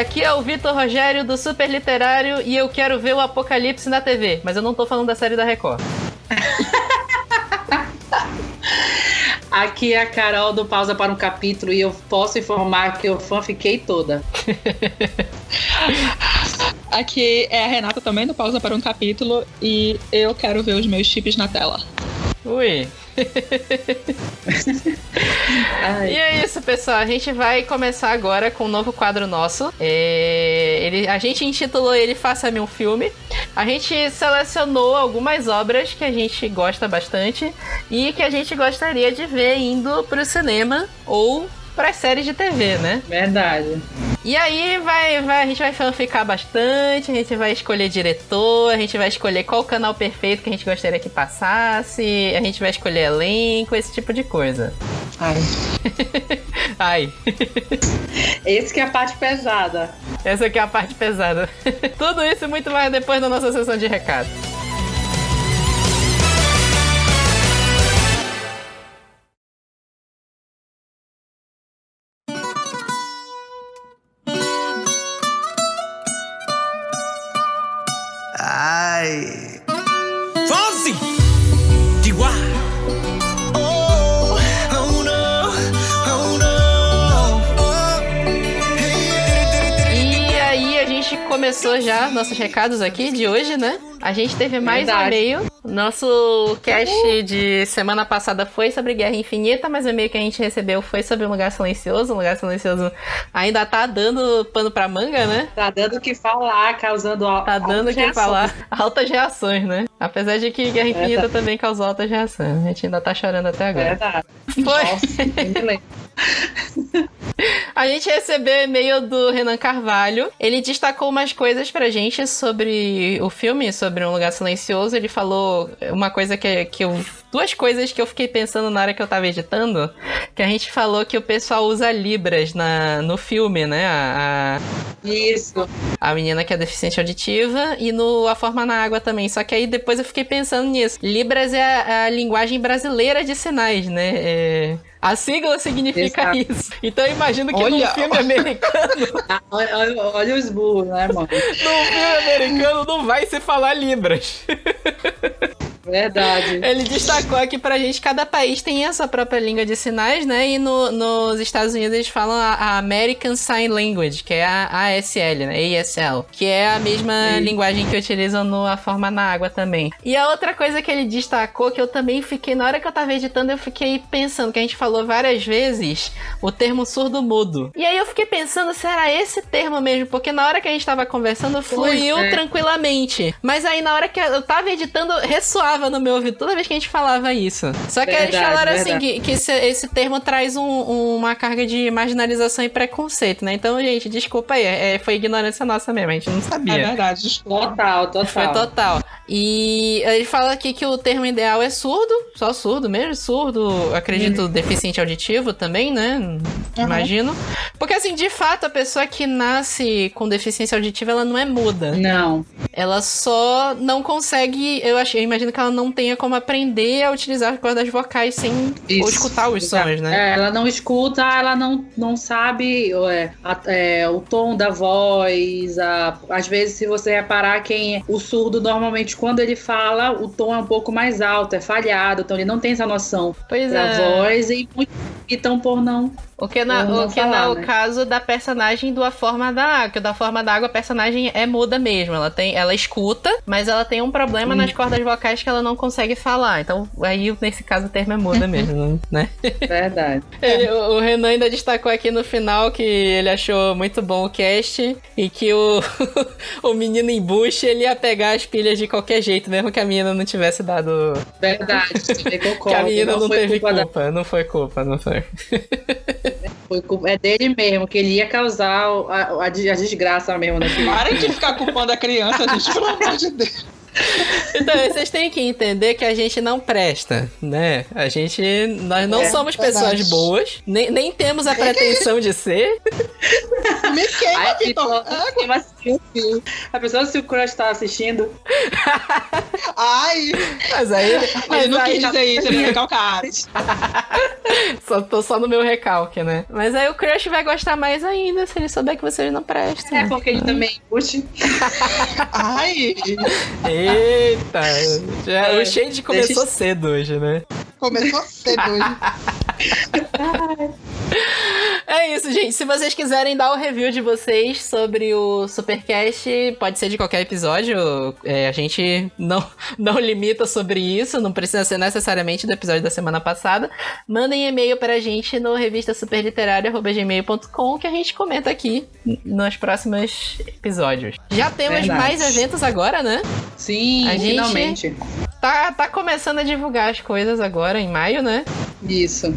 Aqui é o Vitor Rogério do Super Literário e eu quero ver o Apocalipse na TV, mas eu não tô falando da série da Record. Aqui é a Carol do Pausa para um Capítulo e eu posso informar que eu fiquei toda. Aqui é a Renata também do Pausa para um Capítulo e eu quero ver os meus chips na tela. Ui! e é isso, pessoal. A gente vai começar agora com um novo quadro nosso. É... Ele... A gente intitulou ele Faça-me um Filme. A gente selecionou algumas obras que a gente gosta bastante e que a gente gostaria de ver indo pro cinema ou para séries de TV, né? Verdade. E aí vai, vai, a gente vai fanficar bastante, a gente vai escolher diretor, a gente vai escolher qual canal perfeito que a gente gostaria que passasse, a gente vai escolher elenco, esse tipo de coisa. Ai. Ai. Esse que é a parte pesada. Essa aqui é a parte pesada. Tudo isso e muito mais depois da nossa sessão de recado. Começou já nossos recados aqui de hoje, né? A gente teve mais Verdade. um e-mail. Nosso cast de semana passada foi sobre Guerra Infinita, mas o e-mail que a gente recebeu foi sobre um lugar silencioso. Um lugar silencioso ainda tá dando pano pra manga, né? Tá dando o que falar, causando Tá dando o que falar. Altas reações, né? Apesar de que Guerra Infinita Verdade. também causou altas reações. A gente ainda tá chorando até agora. Verdade. Foi. Nossa, A gente recebeu e-mail do Renan Carvalho. Ele destacou umas coisas pra gente sobre o filme, sobre Um Lugar Silencioso. Ele falou uma coisa que, que eu. Duas coisas que eu fiquei pensando na hora que eu tava editando. Que a gente falou que o pessoal usa Libras na, no filme, né? A, a, Isso. A menina que é deficiente auditiva e no A Forma na Água também. Só que aí depois eu fiquei pensando nisso. Libras é a, a linguagem brasileira de sinais, né? É, a sigla significa Exato. isso. Então eu imagino que olha, no filme americano. Ah, olha, olha, olha os burros, né, mano? No filme americano não vai se falar Libras. Verdade. Ele destacou aqui pra gente cada país tem a sua própria língua de sinais, né? E no, nos Estados Unidos eles falam a, a American Sign Language, que é a ASL, né? ASL, que é a mesma Sim. linguagem que utilizam no A Forma na Água também. E a outra coisa que ele destacou, que eu também fiquei, na hora que eu tava editando, eu fiquei pensando, que a gente falou várias vezes, o termo surdo-mudo. E aí eu fiquei pensando, será esse termo mesmo? Porque na hora que a gente tava conversando, fluiu é. tranquilamente. Mas aí na hora que eu tava editando, ressoava no meu ouvido toda vez que a gente falava isso. Só que verdade, eles falaram assim verdade. assim que, que esse, esse, termo traz um, uma carga de marginalização e preconceito, né? Então, gente, desculpa aí. É, foi ignorância nossa mesmo, a gente não sabia. É verdade, total, total. Foi total. E ele fala aqui que o termo ideal é surdo, só surdo mesmo, surdo, acredito, uhum. deficiente auditivo também, né? Uhum. Imagino. Porque assim, de fato, a pessoa que nasce com deficiência auditiva, ela não é muda. Não. Ela só não consegue, eu acho, eu imagino que ela não tenha como aprender a utilizar as cordas vocais sem Isso. ou escutar os sons, né? É, ela não escuta, ela não, não sabe é, a, é, o tom da voz. A, às vezes, se você reparar, quem o surdo normalmente quando ele fala, o tom é um pouco mais alto, é falhado, então ele não tem essa noção pois da é. voz e muito então por não o que não, o, que falar, é né? o caso da personagem do A Forma da Água. Que da Forma da Água, a personagem é muda mesmo. Ela tem, ela escuta, mas ela tem um problema hum. nas cordas vocais que ela não consegue falar. Então, aí, nesse caso, o termo é muda mesmo, né? Verdade. Ele, o, o Renan ainda destacou aqui no final que ele achou muito bom o cast e que o, o menino em bush ele ia pegar as pilhas de qualquer jeito, mesmo que a menina não tivesse dado. Verdade, que a menina não, não teve culpa, culpa da... não foi culpa, não foi. Foi é dele mesmo, que ele ia causar a, a, desgraça mesmo. Naquele Parem de ficar culpando a criança, gente, pelo amor de Deus. Então, vocês têm que entender que a gente não presta, né? A gente. Nós não é, somos verdade. pessoas boas, nem, nem temos a pretensão de ser. Me queima, Vitor. tipo, queima assim. A pessoa se o crush tá assistindo. Ai, Mas aí. ele Mas não aí quis dizer isso, ele recalcado. só, tô só no meu recalque, né? Mas aí o crush vai gostar mais ainda se ele souber que vocês não prestam. É porque ele também curte. Ai, Eita! Já, É, o shade começou cedo hoje, né? começou cedo hoje. É isso, gente. Se vocês quiserem dar o review de vocês sobre o Supercast, pode ser de qualquer episódio. É, a gente não, não limita sobre isso, não precisa ser necessariamente do episódio da semana passada. Mandem e-mail pra gente no revistaSuperliterária.gmail.com que a gente comenta aqui nos próximos episódios. Já temos Verdade. mais eventos agora, né? Sim, A finalmente. Tá, tá começando a divulgar as coisas agora, em maio, né? Isso.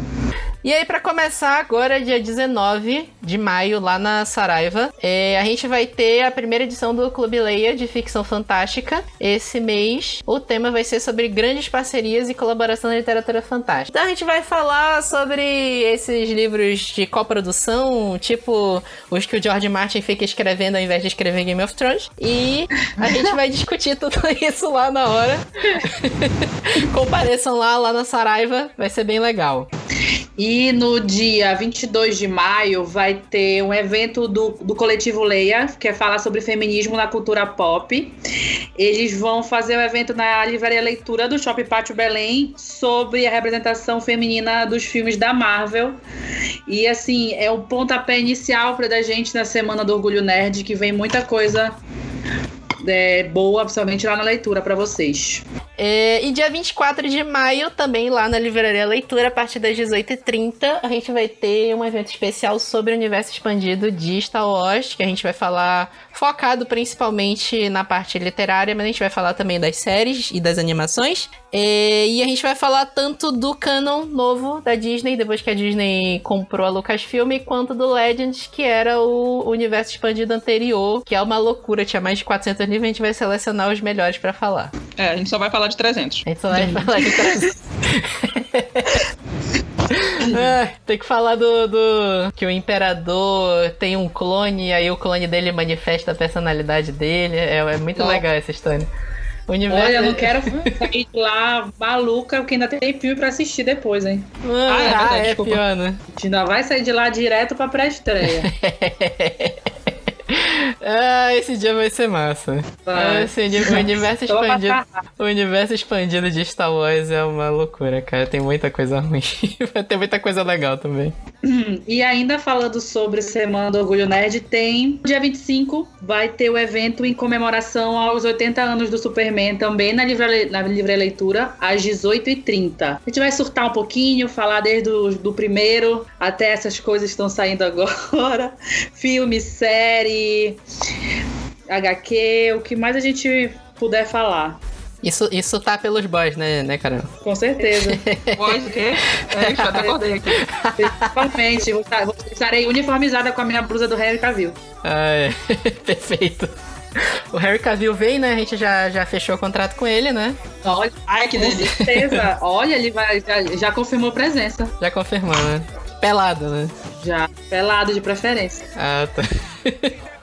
E aí, pra começar, agora, dia 19 de maio, lá na Saraiva, é, a gente vai ter a primeira edição do Clube Leia de ficção fantástica. Esse mês, o tema vai ser sobre grandes parcerias e colaboração na literatura fantástica. Então, a gente vai falar sobre esses livros de coprodução, tipo os que o George Martin fica escrevendo ao invés de escrever Game of Thrones. E a gente vai discutir tudo isso lá na hora. Compareçam lá, lá na Saraiva, vai ser bem legal. E no dia 22 de maio vai ter um evento do, do coletivo Leia, que é falar sobre feminismo na cultura pop. Eles vão fazer o evento na Livraria Leitura do Shopping Pátio Belém sobre a representação feminina dos filmes da Marvel. E assim, é o pontapé inicial para da gente na Semana do Orgulho Nerd, que vem muita coisa é, boa, principalmente lá na leitura para vocês. É, e dia 24 de maio, também lá na Livraria Leitura, a partir das 18h30, a gente vai ter um evento especial sobre o universo expandido de Star Wars, que a gente vai falar focado principalmente na parte literária, mas a gente vai falar também das séries e das animações. É, e a gente vai falar tanto do canon novo da Disney, depois que a Disney comprou a Lucasfilm, quanto do Legends, que era o universo expandido anterior, que é uma loucura, tinha mais de 400 livros, a gente vai selecionar os melhores pra falar. É, a gente só vai falar de 300. A gente só vai falar de trás. Ah, tem que falar do, do- que o imperador tem um clone e aí o clone dele manifesta a personalidade dele. É, é muito legal essa história. Universo. Olha, eu não quero sair de lá maluca, porque ainda tem filme pra assistir depois, hein? Ah, Ah, é verdade, é desculpa. pior, né? A gente ainda vai sair de lá direto pra pré-estreia. ah, esse dia vai ser massa. Ah, Esse dia- o universo expandido. O universo expandido de Star Wars é uma loucura, cara. Tem muita coisa ruim. Vai ter muita coisa legal também. E ainda falando sobre Semana do Orgulho Nerd, tem dia 25 vai ter o evento em comemoração aos 80 anos do Superman, também na Livre, na livre Leitura, às 18h30. A gente vai surtar um pouquinho, falar desde o do primeiro até essas coisas que estão saindo agora. Filme, série, HQ, o que mais a gente puder falar. Isso, isso tá pelos boys, né, né, Carol? Com certeza. Voz o quê? É, já acordei aqui. Principalmente, vou estar- vou- estarei uniformizada com a minha blusa do Henry Cavill. Ah, é. Perfeito. O Harry Cavill veio, né? A gente já, já fechou o contrato com ele, né? Olha, Ai, que certeza. Olha, ele vai, já, já confirmou presença. Já confirmou, né? Pelado, né? Já. Pelado de preferência. Ah, tá.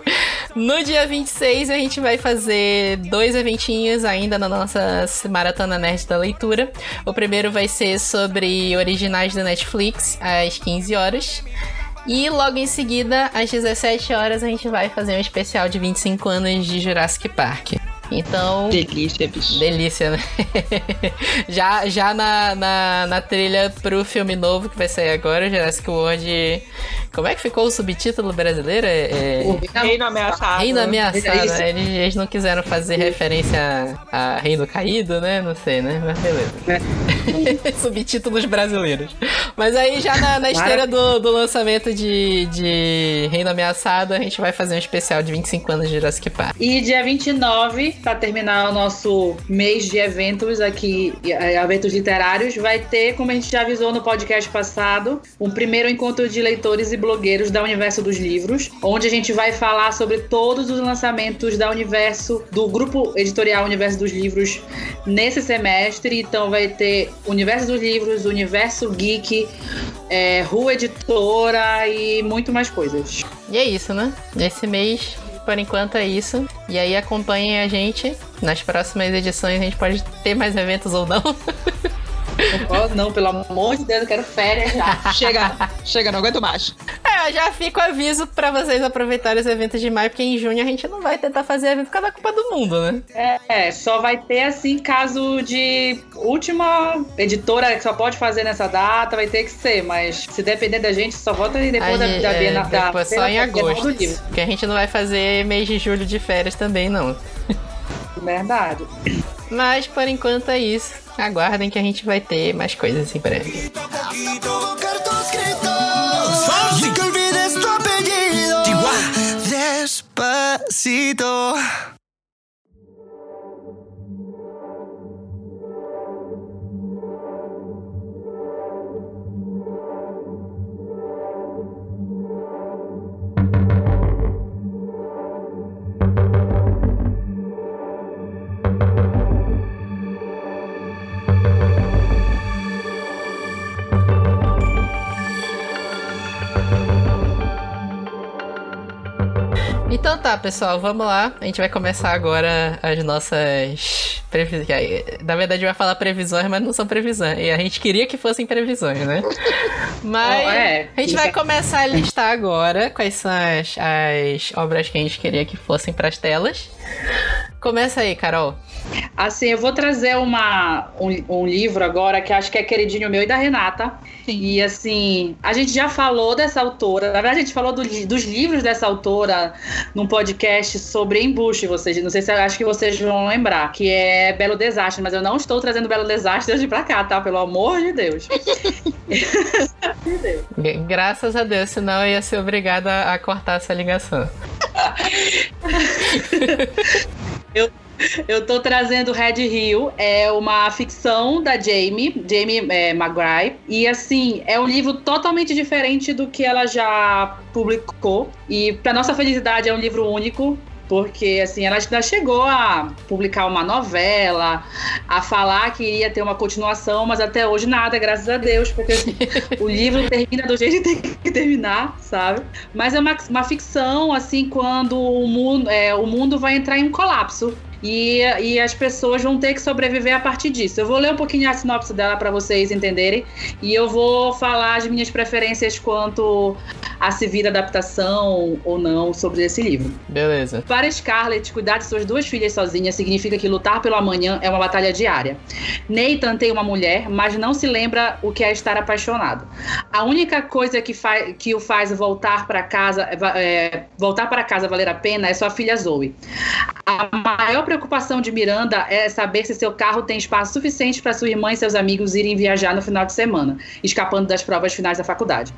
No dia 26, a gente vai fazer dois eventinhos ainda na nossa Maratona Nerd da Leitura. O primeiro vai ser sobre originais da Netflix, às 15 horas. E logo em seguida, às 17 horas, a gente vai fazer um especial de 25 anos de Jurassic Park. Então, Delícia, bicho. Delícia, né? já já na, na, na trilha pro filme novo que vai sair agora, Jurassic World. Como é que ficou o subtítulo brasileiro? É, é... O Reino ameaçado. Reino ameaçado. É. Eles, eles não quiseram fazer referência a, a Reino Caído, né? Não sei, né? Mas beleza. Subtítulos brasileiros. Mas aí já na, na esteira do, do lançamento de, de Reino Ameaçado, a gente vai fazer um especial de 25 anos de Jurassic Park. E dia 29, para terminar o nosso mês de eventos aqui, eh, eventos literários, vai ter, como a gente já avisou no podcast passado, um primeiro encontro de leitores e blogueiros da Universo dos Livros, onde a gente vai falar sobre todos os lançamentos da Universo, do grupo editorial Universo dos Livros nesse semestre. Então vai ter Universo dos Livros, Universo Geek, é, Rua Editora e muito mais coisas. E é isso, né? Esse mês, por enquanto, é isso. E aí acompanhem a gente. Nas próximas edições a gente pode ter mais eventos ou não. Não não, pelo amor de Deus, eu quero férias já. Chega, chega, não aguento mais. É, eu já fico aviso pra vocês aproveitarem os eventos de maio, porque em junho a gente não vai tentar fazer evento por causa da Copa do Mundo, né? É, só vai ter assim caso de última editora que só pode fazer nessa data, vai ter que ser, mas se depender da gente, só volta depois da, Aí, da é, Bienal. da depois só em agosto. Porque a gente não vai fazer mês de julho de férias também, não. Verdade. Mas por enquanto é isso. Aguardem que a gente vai ter mais coisas em breve. Despacito. Tá, pessoal, vamos lá. A gente vai começar agora as nossas previsões. Na verdade, vai falar previsões, mas não são previsões. E a gente queria que fossem previsões, né? Mas Oh, é. a gente vai começar a listar agora quais são as, as obras que a gente queria que fossem pras telas. Começa aí, Carol. Assim, eu vou trazer uma, um, um livro agora que acho que é queridinho meu e da Renata. E assim, a gente já falou dessa autora. Na verdade, a gente falou do dos livros dessa autora num podcast sobre embuste. Vocês, não sei se acho que vocês vão lembrar, que é Belo Desastre, mas eu não estou trazendo Belo Desastre hoje pra cá, tá? Pelo amor de Deus. de Deus. Graças a Deus, senão eu ia ser obrigada a cortar essa ligação. Eu tô trazendo Red Hill, é uma ficção da Jamie, Jamie é, McGrath, e assim, é um livro totalmente diferente do que ela já publicou, e pra nossa felicidade é um livro único, porque assim, ela já chegou a publicar uma novela, a falar que iria ter uma continuação, mas até hoje nada, graças a Deus, porque o livro termina do jeito que tem que terminar, sabe? Mas é uma, uma ficção, assim, quando o mundo, é, o mundo vai entrar em um colapso. E, e as pessoas vão ter que sobreviver a partir disso. Eu vou ler um pouquinho a sinopse dela para vocês entenderem. E eu vou falar as minhas preferências quanto a se vir adaptação ou não sobre esse livro. Beleza. Para Scarlett, cuidar de suas duas filhas sozinha significa que lutar pelo amanhã é uma batalha diária. Nathan tem uma mulher, mas não se lembra o que é estar apaixonado. A única coisa que, que o faz voltar para casa, é, voltar para casa valer a pena é sua filha Zoe. A maior preocupação de Miranda é saber se seu carro tem espaço suficiente para sua irmã e seus amigos irem viajar no final de semana, escapando das provas finais da faculdade.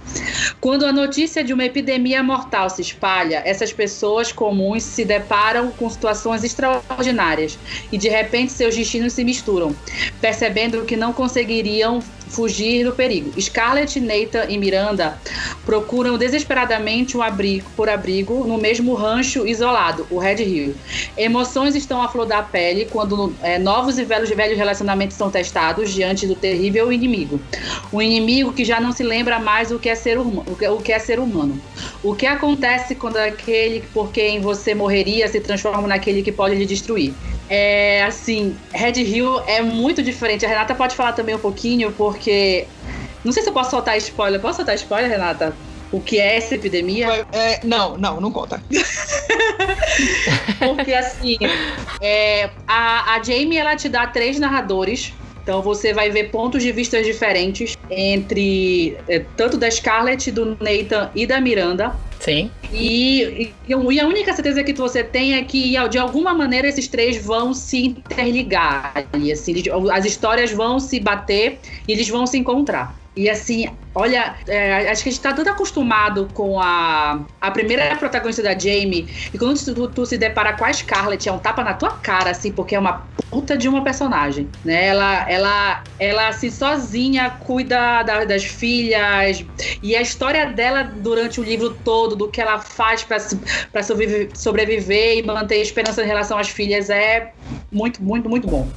Quando a notícia de uma epidemia mortal se espalha, essas pessoas comuns se deparam com situações extraordinárias e de repente seus destinos se misturam, percebendo que não conseguiriam fugir do perigo. Scarlett, Nathan e Miranda procuram desesperadamente um abrigo por abrigo no mesmo rancho isolado, o Red Hill. Emoções estão à flor da pele quando é, novos e velhos, velhos relacionamentos são testados diante do terrível inimigo. Um inimigo que já não se lembra mais o que é ser, o que- o que é ser humano. O que acontece quando aquele por quem você morreria se transforma naquele que pode lhe destruir? É assim, Red Hill é muito diferente. A Renata pode falar também um pouquinho, porque. Não sei se eu posso soltar spoiler. Posso soltar spoiler, Renata? O que é essa epidemia? É, não, não, não conta. Porque assim, é, a, a Jamie ela te dá três narradores. Então você vai ver pontos de vista diferentes entre é, tanto da Scarlett, do Nathan e da Miranda. Sim. E, e, e a única certeza que você tem é que de alguma maneira esses três vão se interligar. E assim, as histórias vão se bater e eles vão se encontrar. E assim, olha, é, acho que a gente tá tanto acostumado com a, a primeira protagonista da Jamie, e quando tu, tu se depara com a Scarlett, é um tapa na tua cara, assim, porque é uma puta de uma personagem, né? Ela, ela, ela assim, sozinha cuida da- das filhas, e a história dela durante o livro todo, do que ela faz pra sobreviver, sobreviver e manter esperança em relação às filhas, é muito, muito, muito bom.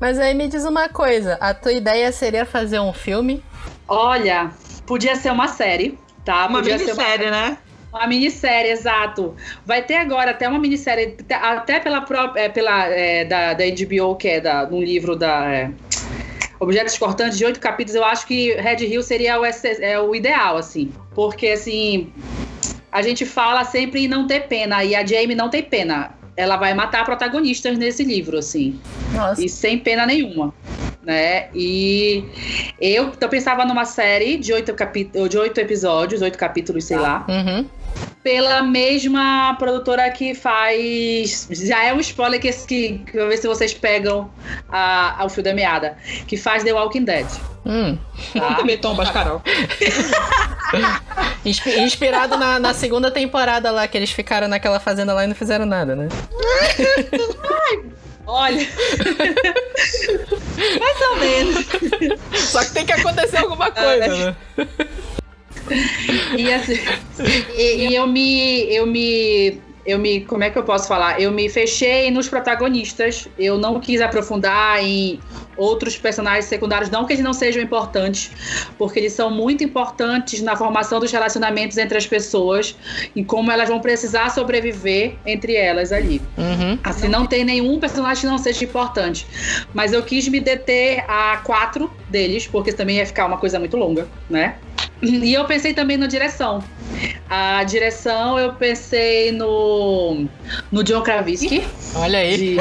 Mas aí me diz uma coisa: a tua ideia seria fazer um filme? Olha, Podia ser uma série, tá? Uma Podia ser minissérie, né? Uma minissérie, exato. Vai ter agora até uma minissérie, até pela própria, é, pela, é, da, da HBO, que é da, um livro da é, Objetos Cortantes, de oito capítulos. Eu acho que Red Hill seria o, é, o ideal, assim. Porque, assim, a gente fala sempre em não ter pena, e a Jamie não tem pena. Ela vai matar protagonistas nesse livro, assim. Nossa. E sem pena nenhuma né? E eu, eu pensava numa série de oito, capítulos, de oito episódios, oito capítulos, sei lá. Uhum. Pela mesma produtora que faz. Já é um spoiler que, que, que eu ver se vocês pegam a, ao fio da meada. Que faz The Walking Dead. Hum. Tá? Também Tom Carol. Inspi- Inspirado na, na segunda temporada lá, que eles ficaram naquela fazenda lá e não fizeram nada, né? Olha. Mais ou menos. Só que tem que acontecer alguma coisa, né? E, assim, e, e eu me. Eu me. Eu me. Como é que eu posso falar? Eu me fechei nos protagonistas. Eu não quis aprofundar em outros personagens secundários, não que eles não sejam importantes, porque eles são muito importantes na formação dos relacionamentos entre as pessoas e como elas vão precisar sobreviver entre elas ali. Uhum. Assim, não tem nenhum personagem que não seja importante. Mas eu quis me deter a quatro deles, porque também ia ficar uma coisa muito longa, né? E eu pensei também na direção. A direção eu pensei no, no John Krasinski. Olha aí. De,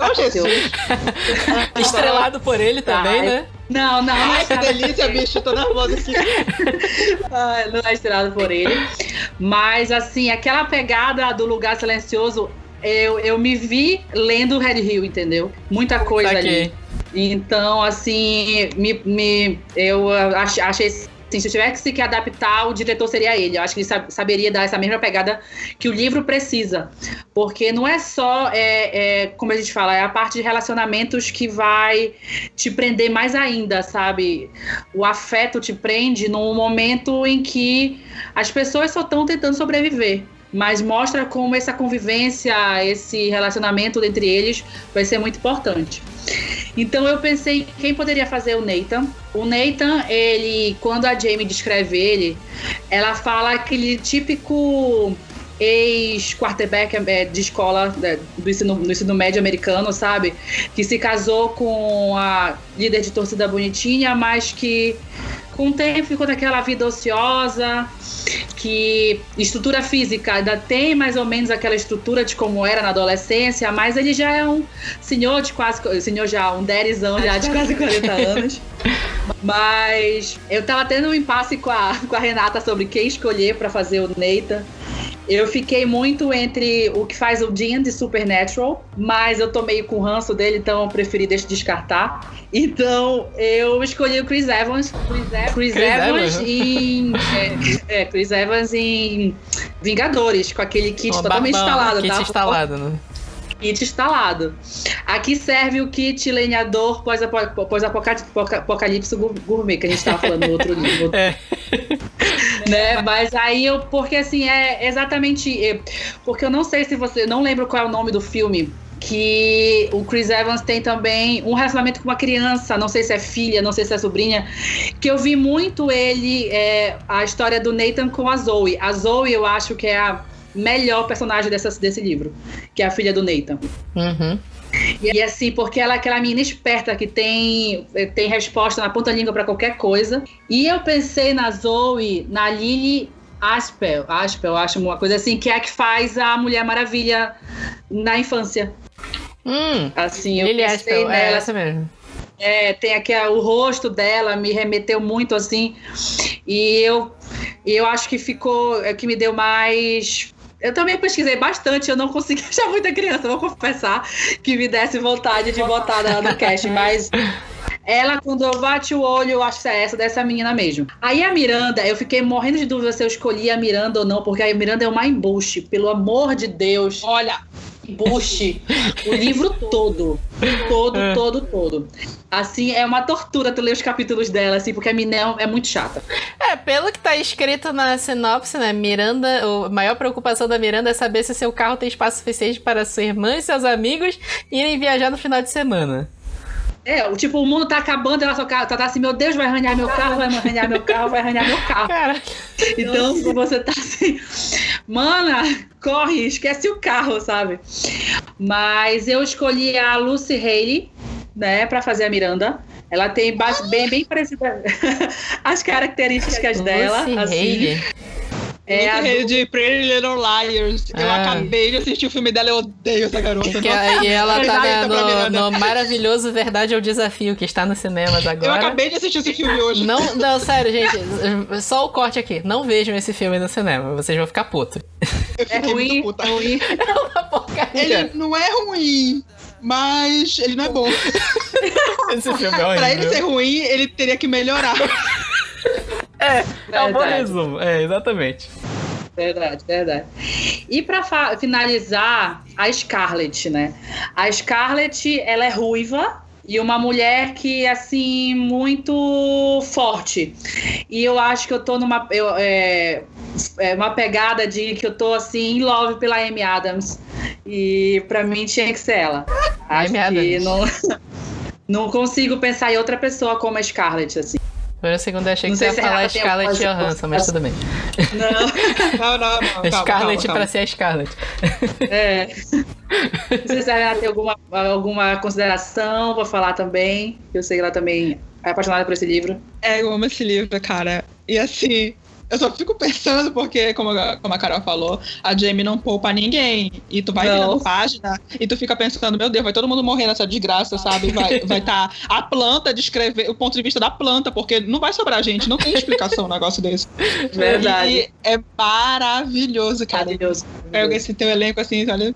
Oh, Jesus. Estrelado por ele também, Ai. né? Não, não, é Ai, que delícia, bicho. Tô nervosa aqui. Ah, não é estrelado por ele. Mas, assim, aquela pegada do lugar silencioso, eu, eu me vi lendo Red Hill, entendeu? Muita coisa Saquei. ali. Então, assim, me, me, eu ach- achei. Assim, se eu tivesse que adaptar, o diretor seria ele. Eu acho que ele sab- saberia dar essa mesma pegada que o livro precisa. Porque não é só, é, é, como a gente fala, é a parte de relacionamentos que vai te prender mais ainda, sabe? O afeto te prende num momento em que as pessoas só estão tentando sobreviver. Mas mostra como essa convivência, esse relacionamento entre eles vai ser muito importante. Então eu pensei em quem poderia fazer o Nathan. O Nathan, ele, quando a Jamie descreve ele, ela fala aquele típico ex-quarterback é, de escola é, do ensino, do ensino médio americano, sabe? Que se casou com a líder de torcida bonitinha, mas que com o tempo ficou naquela vida ociosa, que estrutura física ainda tem mais ou menos aquela estrutura de como era na adolescência, mas ele já é um senhor de quase, senhor já, um derizão já de quase 40 anos. Mas eu tava tendo um impasse com a, com a Renata sobre quem escolher para fazer o Neita. Eu fiquei muito entre o que faz o Dean de Supernatural, mas eu tô meio com o ranço dele, então eu preferi deixar descartar. Então eu escolhi o Chris Evans. Chris, Evans, Chris Chris Evans Evans. em. É, é, Chris Evans em Vingadores, com aquele kit totalmente barbão, instalado, Kit tá? instalado, né? Kit instalado. Aqui serve o kit lenhador pós-apo- pós-apocalipse gu- gourmet, que a gente tava falando no outro livro. É. né? Mas aí eu. Porque assim, é exatamente. é, Porque eu não sei se você. Não lembro qual é o nome do filme. Que o Chris Evans tem também um relacionamento com uma criança, não sei se é filha, não sei se é sobrinha, que eu vi muito ele, é, a história do Nathan com a Zoe. A Zoe eu acho que é a melhor personagem dessa, desse livro, que é a filha do Nathan. Uhum. E assim, porque ela é aquela menina esperta que tem, tem resposta na ponta da língua pra qualquer coisa. E eu pensei na Zoe, na Lily Aspel, Aspel, acho uma coisa assim, que é a que faz a Mulher Maravilha na infância. Hum. Assim, eu Lily pensei Aspel, é nela. essa mesmo. É, tem aqui o rosto dela, me remeteu muito assim. E eu, eu acho que ficou, é que me deu mais. Eu também pesquisei bastante, eu não consegui achar muita criança, vou confessar, que me desse vontade de botar na- no cast, mas ela, quando eu bate o olho, eu acho que é essa dessa menina mesmo. Aí a Miranda, eu fiquei morrendo de dúvida se eu escolhi a Miranda ou não, porque a Miranda é uma embuste, pelo amor de Deus Olha, embuste o livro todo. Todo, É. todo, todo. Assim, é uma tortura tu ler os capítulos dela, assim, porque a menina é muito chata. É, pelo que tá escrito na sinopse, né? Miranda, a maior preocupação da Miranda é saber se seu carro tem espaço suficiente para sua irmã e seus amigos irem viajar no final de semana. É, o tipo, o mundo tá acabando, ela só tá, tá assim, meu Deus, vai arranhar meu carro, vai arranhar meu carro, vai arranhar meu carro. Cara, Então, você tá assim, mana, corre, esquece o carro, sabe? Mas eu escolhi a Lucy Haley, né, pra fazer a Miranda. Ela tem base- bem, bem parecida as características dela. Lucy assim. É a do- de Pretty Little Liars. Eu Ah. acabei de assistir o filme dela, eu odeio essa garota. Que, Nossa, e ela tá perfeita pra no, no maravilhoso Verdade é o Desafio, que está nos cinemas Eu agora. acabei de assistir esse filme hoje. Não, não, sério, gente. Só o corte aqui. Não vejam esse filme no cinema. Vocês vão ficar putos. Eu É ruim, é ruim. É uma porcaria. Ele não é ruim, mas ele não é bom. Esse filme é Pra ele ser ruim, ele teria que melhorar. É, é um bom resumo. É, exatamente. Verdade, verdade. E pra fa- finalizar, a Scarlett, né? A Scarlett, ela é ruiva e uma mulher que, assim, muito forte. E eu acho que eu tô numa. Eu, é, é uma pegada de que eu tô, assim, in love pela Amy Adams. E pra mim tinha que ser ela. Acho Amy que Adams. não. Não consigo pensar em outra pessoa como a Scarlett, assim. Por um segundo eu achei que você ia se falar Scarlett Johansson, mas tudo bem. Não. Não, não, não. Calma, Scarlett calma, pra calma. ser a Scarlett. É. Não sei se a Renata tem alguma, alguma consideração pra falar também. Eu sei que ela também é apaixonada por esse livro. É, eu amo esse livro, cara. E assim, eu só fico pensando, porque, como a, como a Carol falou, a Jamie não poupa ninguém. E tu vai Não. página e tu fica pensando, meu Deus, vai todo mundo morrer nessa desgraça, sabe? Vai estar vai tá a planta descrever o ponto de vista da planta, porque não vai sobrar gente, não tem explicação um negócio desse. Verdade. E é maravilhoso, cara. Maravilhoso. Pega esse teu elenco assim, olha.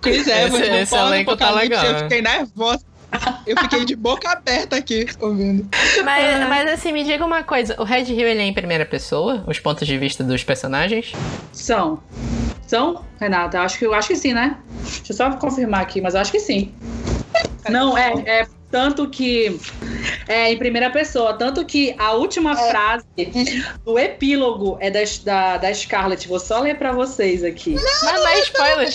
Chris Evans, Esse- não esse pode elenco tá legal, Eu fiquei nervosa. Eu fiquei de boca aberta aqui, ouvindo. Mas, mas assim, me diga uma coisa. O Red Hill, ele é em primeira pessoa? Os pontos de vista dos personagens? São. São, Renata? Acho que, eu acho que sim, né? Deixa eu só confirmar aqui, mas eu acho que sim. Não, é, é tanto que é em primeira pessoa, tanto que a última frase do epílogo é da, da, da Scarlett. Vou só ler pra vocês aqui. Mas não é spoiler.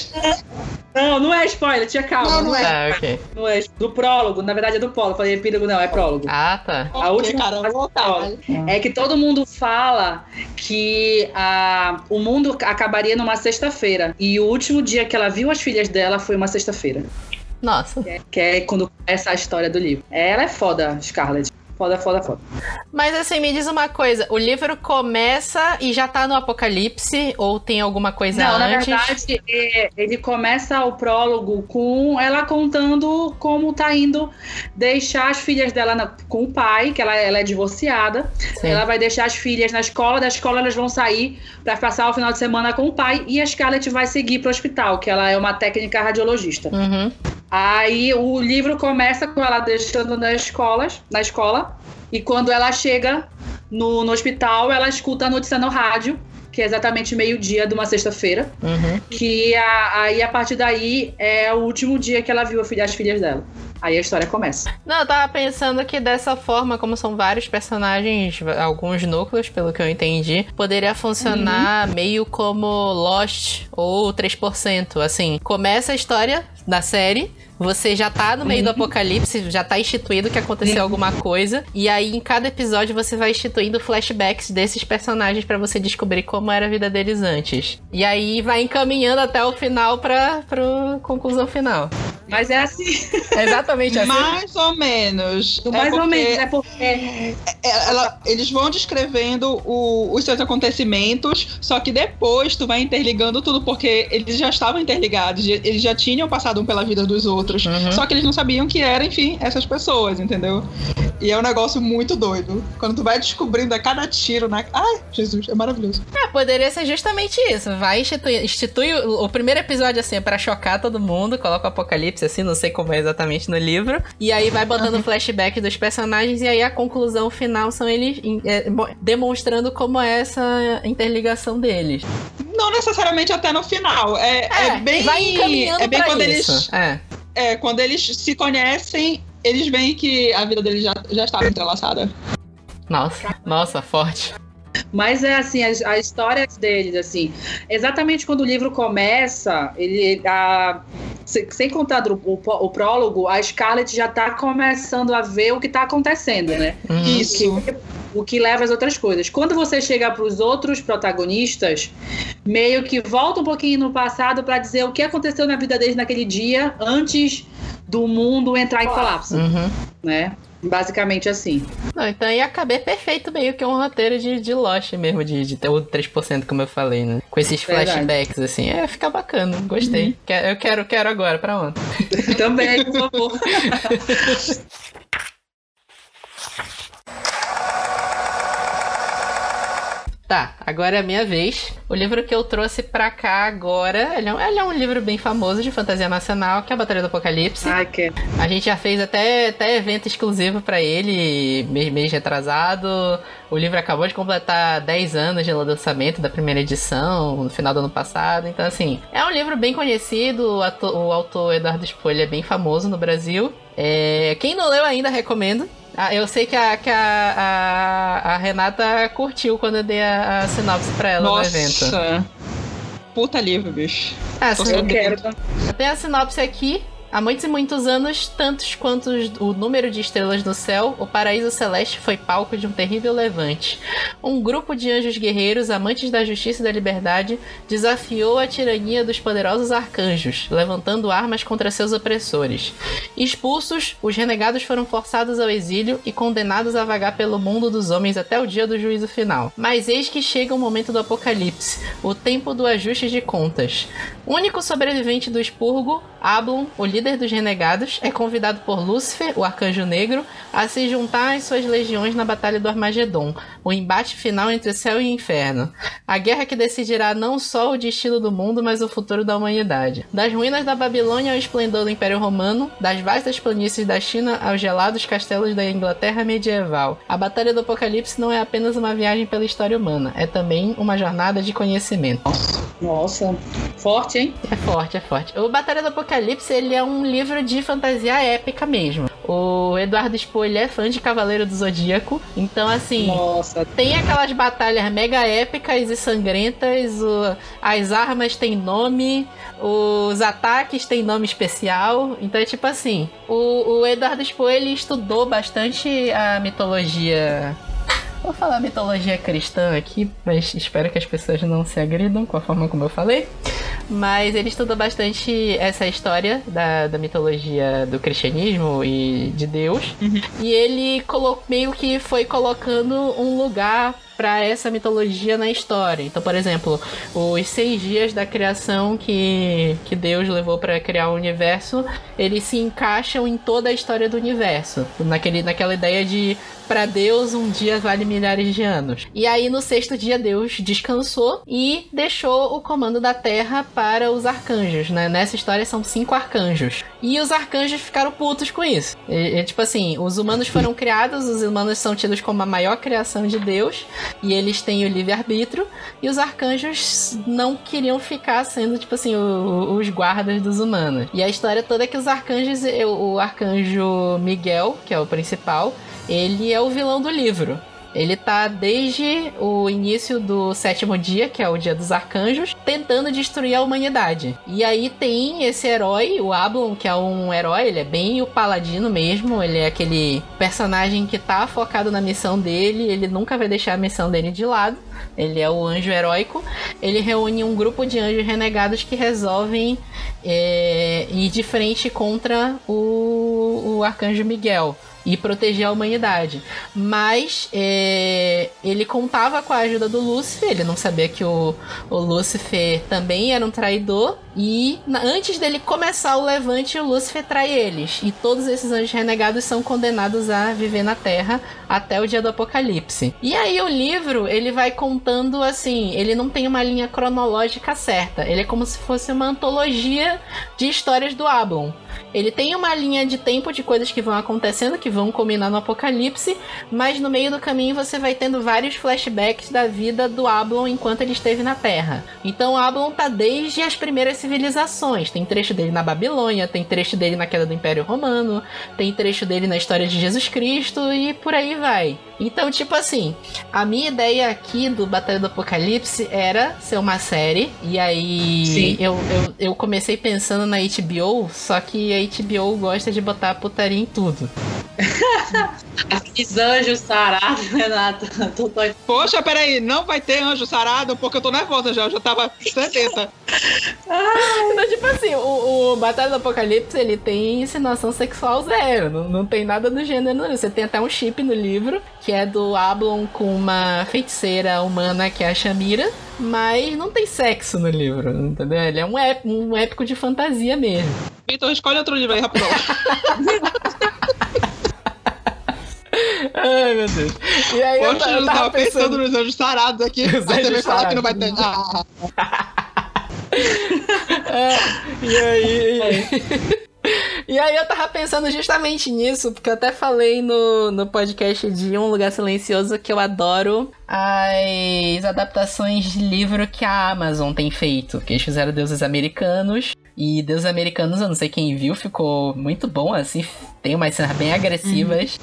Não, não é spoiler, tinha calma. Não, Não, não é. Ah, ok. Não é do prólogo, na verdade é do prólogo. Falei epílogo, não, é prólogo. Ah, tá. A última cara, frase vou prólogo. É que todo mundo fala que a, o mundo acabaria numa sexta-feira. E o último dia que ela viu as filhas dela foi uma sexta-feira. Nossa. Que é quando começa a história do livro. Ela é foda, Scarlett. Foda, foda, foda. Mas assim, me diz uma coisa. O livro começa e já tá no apocalipse? Ou tem alguma coisa Não, na antes? verdade, é, ele começa o prólogo com ela contando como tá indo deixar as filhas dela na- com o pai, que ela, ela é divorciada. Sim. Ela vai deixar as filhas na escola, da escola elas vão sair pra passar o final de semana com o pai e a Scarlett vai seguir pro hospital, que ela é uma técnica radiologista. Uhum. Aí o livro começa com ela deixando na escola, na escola, e quando ela chega no, no hospital, ela escuta a notícia no rádio, que é exatamente meio-dia de uma sexta-feira, Uhum. que a- aí a partir daí é o último dia que ela viu a filha- as filhas dela. Aí a história começa. Não, eu tava pensando que dessa forma, como são vários personagens, alguns núcleos, pelo que eu entendi, poderia funcionar meio como Lost ou 3%. Assim, começa a história da série. Você já tá no meio do apocalipse, já tá instituído que aconteceu alguma coisa. E aí, em cada episódio, você vai instituindo flashbacks desses personagens pra você descobrir como era a vida deles antes. E aí vai encaminhando até o final pra, pra conclusão final. Mas é assim, É exatamente assim. Mais ou menos. É mais ou menos, é porque é- ela- eles vão descrevendo o- os seus acontecimentos, só que depois tu vai interligando tudo, porque eles já estavam interligados, eles já tinham passado um pela vida dos outros. Uhum. Só que eles não sabiam que eram, enfim, essas pessoas, entendeu? E é um negócio muito doido. Quando tu vai descobrindo a cada tiro na. Ai, Jesus, é maravilhoso. É, poderia ser justamente isso. Vai instituir, institui o, o primeiro episódio assim, é pra chocar todo mundo, coloca o apocalipse assim, não sei como é exatamente no livro. E aí vai botando flashback dos personagens, e aí a conclusão final são eles é, mo- demonstrando como é essa interligação deles. Não necessariamente até no final. É, é bem. vai encaminhando é bem pra quando isso. eles. É. É, quando eles se conhecem, eles veem que a vida deles já, já estava entrelaçada. Nossa, nossa, forte. Mas é assim, a, a história deles, assim. Exatamente quando o livro começa, ele. A se- sem contar do- o, o prólogo, a Scarlett já tá começando a ver o que tá acontecendo, né? Uhum. Isso. O que leva às outras coisas. Quando você chega para os outros protagonistas, meio que volta um pouquinho no passado para dizer o que aconteceu na vida deles naquele dia antes do mundo entrar em colapso, Uhum. né? Basicamente assim. Não, então ia caber perfeito meio que um roteiro de, de Lost mesmo, de, de ter o 3%, como eu falei, né? Com esses Verdade. flashbacks, assim. É, fica bacana, gostei. Que- Eu quero, quero agora, pra onde? Também, por favor. Tá, agora é a minha vez. O livro que eu trouxe pra cá agora, ele é, um, ele é um livro bem famoso de fantasia nacional, que é a Batalha do Apocalipse. Ai, que A gente já fez até, até evento exclusivo pra ele, mês, mês retrasado. O livro acabou de completar 10 anos de lançamento da primeira edição, no final do ano passado. Então, assim, é um livro bem conhecido. O, ato- o autor Eduardo Spolho é bem famoso no Brasil. É, quem não leu ainda, recomendo. Ah, eu sei que, a, que a, a, a Renata curtiu quando eu dei a, a sinopse pra ela no evento. Nossa. Puta livro, bicho. Ah, Tô sim. eu quero. Eu tenho a sinopse aqui. Há muitos e muitos anos, tantos quanto o número de estrelas no céu, o paraíso celeste foi palco de um terrível levante. Um grupo de anjos guerreiros, amantes da justiça e da liberdade, desafiou a tirania dos poderosos arcanjos, levantando armas contra seus opressores. Expulsos, os renegados foram forçados ao exílio e condenados a vagar pelo mundo dos homens até o dia do juízo final. Mas eis que chega o momento do apocalipse, o tempo do ajuste de contas. O único sobrevivente do expurgo, Ablon, o líder dos renegados, é convidado por Lúcifer, o arcanjo negro, a se juntar às suas legiões na Batalha do Armagedon, o embate final entre o céu e o inferno. A guerra que decidirá não só o destino do mundo, mas o futuro da humanidade. Das ruínas da Babilônia ao esplendor do Império Romano, das vastas planícies da China aos gelados castelos da Inglaterra medieval. A Batalha do Apocalipse não é apenas uma viagem pela história humana, é também uma jornada de conhecimento. Nossa, forte, hein? É forte, é forte. O Batalha do Apocalipse, ele é um livro de fantasia épica mesmo. O Eduardo Spohr, é fã de Cavaleiro do Zodíaco, então assim... Nossa, Tem aquelas batalhas mega épicas e sangrentas, o- as armas têm nome, os ataques têm nome especial. Então é tipo assim, o, o Eduardo Spohr ele estudou bastante a mitologia. Vou falar mitologia cristã aqui, mas espero que as pessoas não se agridam com a forma como eu falei. Mas ele estudou bastante essa história da, da mitologia do cristianismo e de Deus. E ele meio que foi colocando um lugar para essa mitologia na história. Então, por exemplo, os seis dias da criação que, que Deus levou para criar o universo, eles se encaixam em toda a história do universo. Naquele, naquela ideia de para Deus um dia vale milhares de anos. E aí no sexto dia Deus descansou e deixou o comando da Terra para os arcanjos, né? Nessa história são cinco arcanjos. E os arcanjos ficaram putos com isso. E, e, tipo assim, os humanos foram criados, os humanos são tidos como a maior criação de Deus e eles têm o livre-arbítrio e os arcanjos não queriam ficar sendo, tipo assim, o- os guardas dos humanos. E a história toda é que os arcanjos, o arcanjo Miguel, que é o principal, ele é o vilão do livro. Ele tá desde o início do sétimo dia, que é o dia dos arcanjos, tentando destruir a humanidade. E aí tem esse herói, o Ablon, que é um herói, ele é bem o paladino mesmo, ele é aquele personagem que tá focado na missão dele, ele nunca vai deixar a missão dele de lado. Ele é o anjo heróico. Ele reúne um grupo de anjos renegados que resolvem é, ir de frente contra o, o arcanjo Miguel e proteger a humanidade. Mas é, ele contava com a ajuda do Lúcifer, ele não sabia que o, o Lúcifer também era um traidor. E na- antes dele começar o levante, o Lúcifer trai eles. E todos esses anjos renegados são condenados a viver na Terra até o dia do Apocalipse. E aí o livro, ele vai contando assim, ele não tem uma linha cronológica certa. Ele é como se fosse uma antologia de histórias do Ablon. Ele tem uma linha de tempo de coisas que vão acontecendo, que vão culminar no apocalipse, mas no meio do caminho você vai tendo vários flashbacks da vida do Ablon enquanto ele esteve na Terra. Então o Ablon tá desde as primeiras civilizações. Tem trecho dele na Babilônia, tem trecho dele na queda do Império Romano, tem trecho dele na história de Jesus Cristo e por aí vai. Então, tipo assim, a minha ideia aqui do Batalha do Apocalipse era ser uma série. E aí eu, eu, eu comecei pensando na HBO, só que a HBO gosta de botar putaria em tudo. Aqueles anjos sarados, Renata. Tô, tô... Poxa, peraí, não vai ter anjo sarado porque eu tô nervosa já, eu já tava sedenta. Então, tipo assim, o, o Batalha do Apocalipse, ele tem insinuação sexual zero. Não, não tem nada do gênero. não. Você tem até um chip no livro, que é do Ablon com uma feiticeira humana, que é a Shamira. Mas não tem sexo no livro, entendeu? Ele é um, ép- um épico de fantasia mesmo. Vitor, escolhe outro livro aí, rapidão. Ai, meu Deus. E aí eu, Poxa, eu, eu tava tava pensando nos anjos sarados aqui. Os Aí você vai falar que não vai ter. Ah, É, e aí. E aí eu tava pensando justamente nisso, porque eu até falei no, no podcast de Um Lugar Silencioso que eu adoro as adaptações de livro que a Amazon tem feito. Que eles fizeram Deuses Americanos. E Deuses Americanos, eu não sei quem viu, ficou muito bom, assim. Tem umas cenas bem agressivas.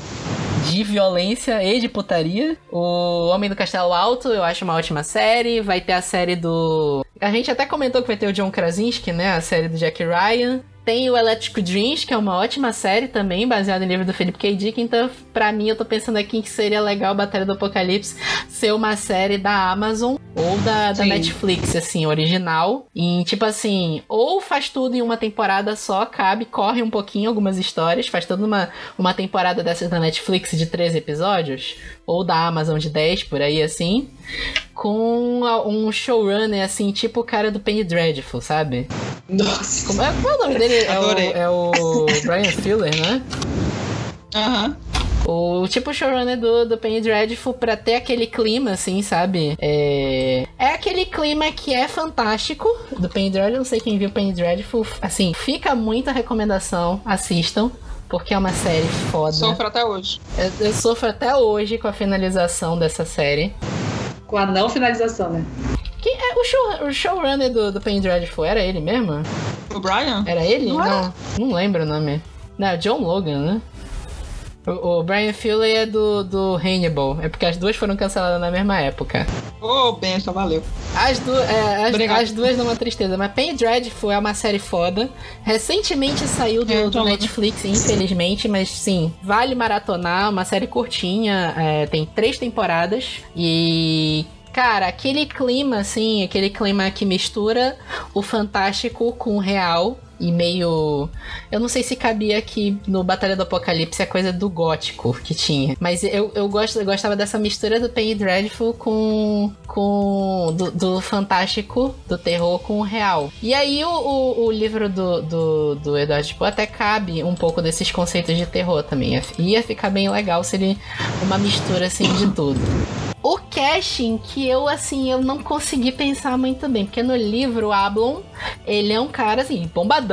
De violência e de putaria. O Homem do Castelo Alto, eu acho uma ótima série. Vai ter a série do. A gente até comentou que vai ter o John Krasinski, né? A série do Jack Ryan. Tem o Electric Dreams, que é uma ótima série também, baseada em livro do Philip K. Dick. Então, pra mim, eu tô pensando aqui que seria legal Batalha do Apocalipse ser uma série da Amazon ou da, da. Netflix, assim, original. E, tipo assim, ou faz tudo em uma temporada só, cabe, corre um pouquinho algumas histórias, faz toda uma, uma temporada dessas da Netflix de 13 episódios, ou da Amazon de 10, por aí assim, com um showrunner, assim, tipo o cara do Penny Dreadful, sabe? Nossa. Como é, qual é o nome dele? É o, é o Brian Fuller, né? Aham. O tipo showrunner do, do Penny Dreadful pra ter aquele clima, assim, sabe? É... é aquele clima que é fantástico do Penny Dreadful. Não sei quem viu Penny Dreadful. Assim, fica muita recomendação. Assistam. Porque é uma série foda. Sofro até hoje. Eu, eu sofro até hoje com a finalização dessa série. Com a não finalização, né? Quem é o, show, o showrunner do, do Penny Dreadful? Era ele mesmo? O Brian? Era ele? Não era? Não, não lembro o nome. Não, é John Logan, né? O, o Brian Fuller é do, do Hannibal. É porque as duas foram canceladas na mesma época. Ô, benção, valeu. As, du é, as, as duas dão uma tristeza. Mas Penny Dreadful é uma série foda. Recentemente saiu do, É, do John Logan. Netflix, infelizmente. Mas sim, vale maratonar. Uma série curtinha. é, tem três temporadas. E... Cara, aquele clima, assim, aquele clima que mistura o fantástico com o real e meio. Eu não sei se cabia aqui no Batalha do Apocalipse a coisa do gótico que tinha. Mas eu, eu, gosto, eu gostava dessa mistura do Penny Dreadful com. com. do, do fantástico, do terror com o real. E aí o, o, o livro do, do, do Edward Poe até cabe um pouco desses conceitos de terror também. Ia- ficar bem legal se ele. uma mistura assim de tudo. O casting que eu, assim, eu não consegui pensar muito bem. Porque no livro, o Ablon, ele é um cara, assim, bombadão.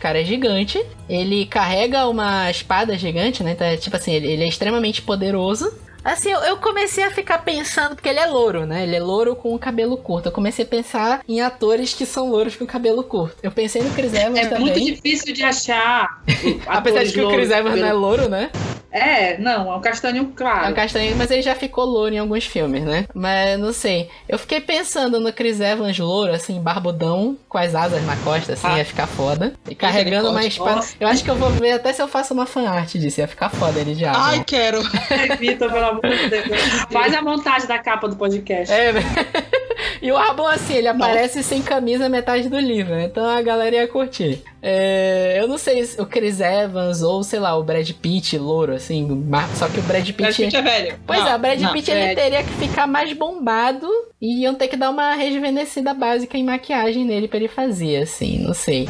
Cara é gigante. Ele carrega uma espada gigante, né? Então, é, tipo assim, ele, ele é extremamente poderoso. Assim, eu, eu comecei a ficar pensando, porque ele é louro, né? Ele é louro com o cabelo curto. Eu comecei a pensar em atores que são louros com cabelo curto. Eu pensei no Chris Evans É também. muito difícil de achar. Apesar de que o Chris Evans não é louro, né? É, não, é um castanho É um claro. castanho, mas ele já ficou louro em alguns filmes, né? Mas não sei. Eu fiquei pensando no Chris Evans louro, assim, barbudão, com as asas na costa, assim, Ah. ia ficar foda. E carregando uma espada. Eu acho que eu vou ver até se eu faço uma fanart disso, ia ficar foda ele já. Ai, quero. Vitor, pelo amor de Deus. Faz a montagem da capa do podcast. É, né? E o Ablon, assim, ele Nossa. aparece sem camisa metade do livro, né? Então a galera ia curtir. É, eu não sei se o Chris Evans ou, sei lá, o Brad Pitt louro, assim, só que o Brad Pitt... Brad Pitt é velho. Pois Não, é, o Brad não. Pitt ele é. teria que ficar mais bombado e iam ter que dar uma rejuvenescida básica em maquiagem nele pra ele fazer, assim, não sei.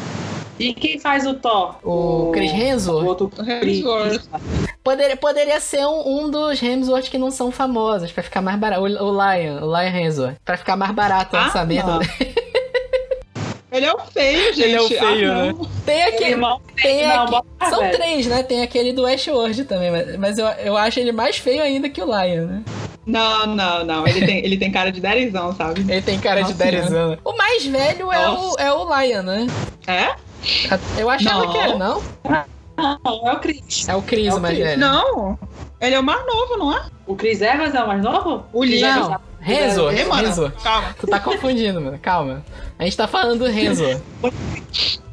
E quem faz o Thor? O Chris O Hemsworth outro Hemsworth. Poderia, poderia ser um, um dos Hemsworth que não são famosos, pra ficar mais barato. O, o Lion, o Lion Hemsworth, pra ficar mais barato o Ah, orçamento. não. Ele é o feio, gente. Ele é o feio, ah, né? não. Tem aquele... Irmão, Tem não, aqui, bota são velho. três, né? Tem aquele do Westworld também, mas, mas eu, eu acho ele mais feio ainda que o Lion, né? Não, não, não. Ele tem, ele tem cara de derizão, sabe? Ele tem cara de Nossa, derizão. O mais velho é o, é o Lion, né? É? Eu achava Não. que era, não? Não, é o Chris. É o Chris É o Chris. velho. Não. Ele é o mais novo, não é? O Chris Evans é o mais novo? O Liam. Renzo, É, mano. Renzo. Calma. Tu tá confundindo, mano. Calma. A gente tá falando do Renzo.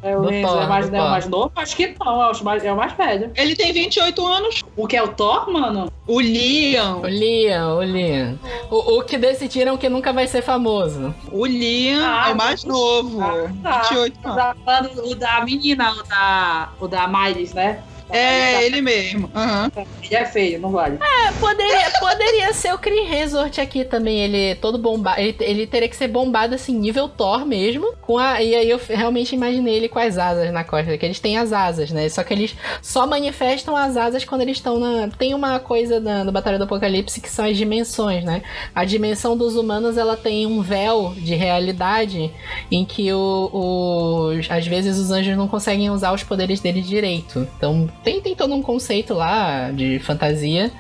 É o Do Renzo, Thor, é, mais, do é o Thor. mais novo? Acho que não, é o mais, é o mais velho. Ele tem 28 anos. O que é o Thor, mano? O Liam. O Liam, o Liam. O, o que decidiram que nunca vai ser famoso. O Liam Ah, é o mais mas- novo. Ah, tá. 28 anos. Tá falando o da menina, o da, o da Miles, né? É, ele mesmo. Aham. Ele é feio, não vale. É, poderia, poderia ser o Chris Hemsworth aqui também. Ele todo bombado. Ele, ele teria que ser bombado assim, nível Thor mesmo. Com a, e aí eu realmente imaginei ele com as asas na costa. Que eles têm as asas, né? Só que eles só manifestam as asas quando eles estão na. Tem uma coisa na, no Batalha do Apocalipse que são as dimensões, né? A dimensão dos humanos ela tem um véu de realidade em que o, os, às vezes os anjos não conseguem usar os poderes deles direito. Então tem, tem todo um conceito lá de fantasia.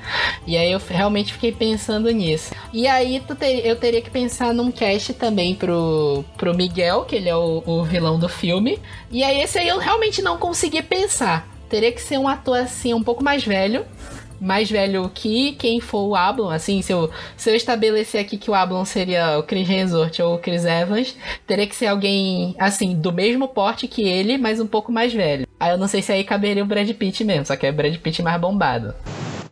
E aí eu realmente fiquei pensando nisso. E aí eu teria que pensar num cast também pro, pro Miguel, que ele é o, o vilão do filme. E aí esse aí eu realmente não consegui pensar. Teria que ser um ator assim um pouco mais velho. Mais velho que quem for o Ablon, assim, se eu, se eu estabelecer aqui que o Ablon seria o Chris Hemsworth ou o Chris Evans, teria que ser alguém, assim, do mesmo porte que ele, mas um pouco mais velho. Aí eu não sei se aí caberia o Brad Pitt mesmo, só que é Brad Pitt mais bombado.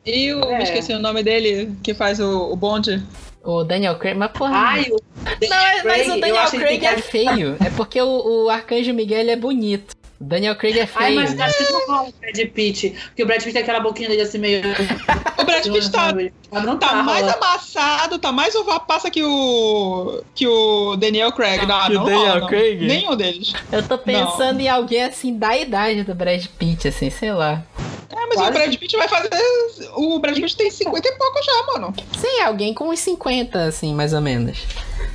E o. É. Me esqueci o nome dele, que faz o, o bonde. O Daniel Craig, mas porra. Ai, o não, mas- mas Craig, o Daniel Craig é feio. É porque o, o Arcanjo Miguel é bonito. O Daniel Craig é Ai, feio. mas acho que não rola o Brad Pitt. Porque o Brad Pitt tem aquela boquinha dele assim meio. O Brad Pitt tá, Não tá tá, mais amassado, tá mais uva passa que o. que o Daniel Craig. Não, Que o não Daniel rola, não. Craig? Nenhum deles. Eu tô pensando em alguém assim da idade do Brad Pitt, assim, sei lá. É, mas Quase o Brad Pitt vai fazer. O Brad Pitt tem 50 e pouco já, mano. Sim, alguém com uns 50, assim, mais ou menos.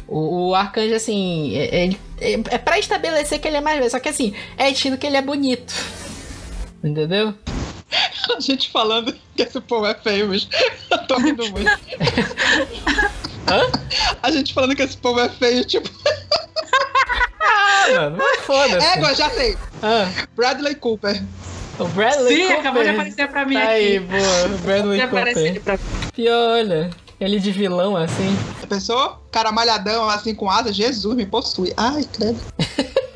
O, o Arcanjo, assim, é, é, é, é pra estabelecer que ele é mais velho. Só que, assim, é tido que ele é bonito. Entendeu? A gente falando que esse povo é feio, mas eu tô rindo muito. Hã? A gente falando que esse povo é feio, tipo. Ah, mano, mas foda-se. Égua, já sei. Ah, Bradley Cooper. O Bradley Sim, Cooper. acabou de aparecer pra mim Tá aqui. aí, boa. O Bradley Cooper. pra Pior, olha. Ele de vilão, assim. A pessoa, cara malhadão, assim, com asa, Jesus me possui. Ai, credo.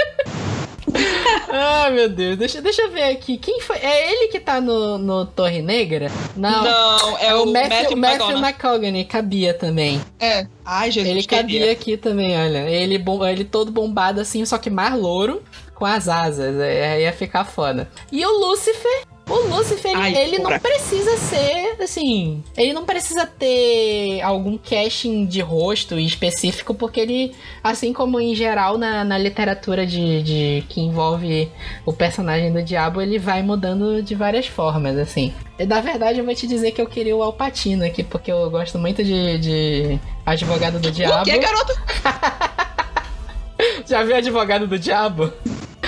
Ah, meu Deus. Deixa, deixa eu ver aqui. Quem foi? É ele que tá no, no Torre Negra? Não. Não, é, É o, o Matthew, Matthew, Matthew McConaughey. Cabia também. É. Ai, Jesus. Ele queria. cabia aqui também, olha. Ele, bom, ele todo bombado assim, só que mais louro, com as asas. Aí ia ficar foda. E o Lúcifer. O Lúcifer, ele, Ai, ele não porra. precisa ser, assim... Ele não precisa ter algum casting de rosto específico, porque ele, assim como em geral na, na literatura de, de que envolve o personagem do diabo, ele vai mudando de várias formas, assim. E, Na verdade, eu vou te dizer que eu queria o Alpatino aqui, porque eu gosto muito de, de Advogado do O Diabo. que, garota? Já viu Advogado do Diabo?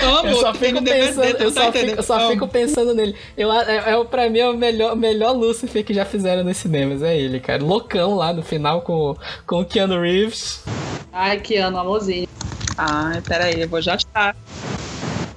Amo, Eu só fico pensando, eu tá só, fico, entendendo? eu só fico pensando nele. Eu, é, é, pra mim é o melhor, melhor Lucifer que já fizeram nos cinemas. É ele, cara. Loucão lá no final com, com o Keanu Reeves. Ai, que ano, amorzinho. Ai, peraí, eu vou já tirar.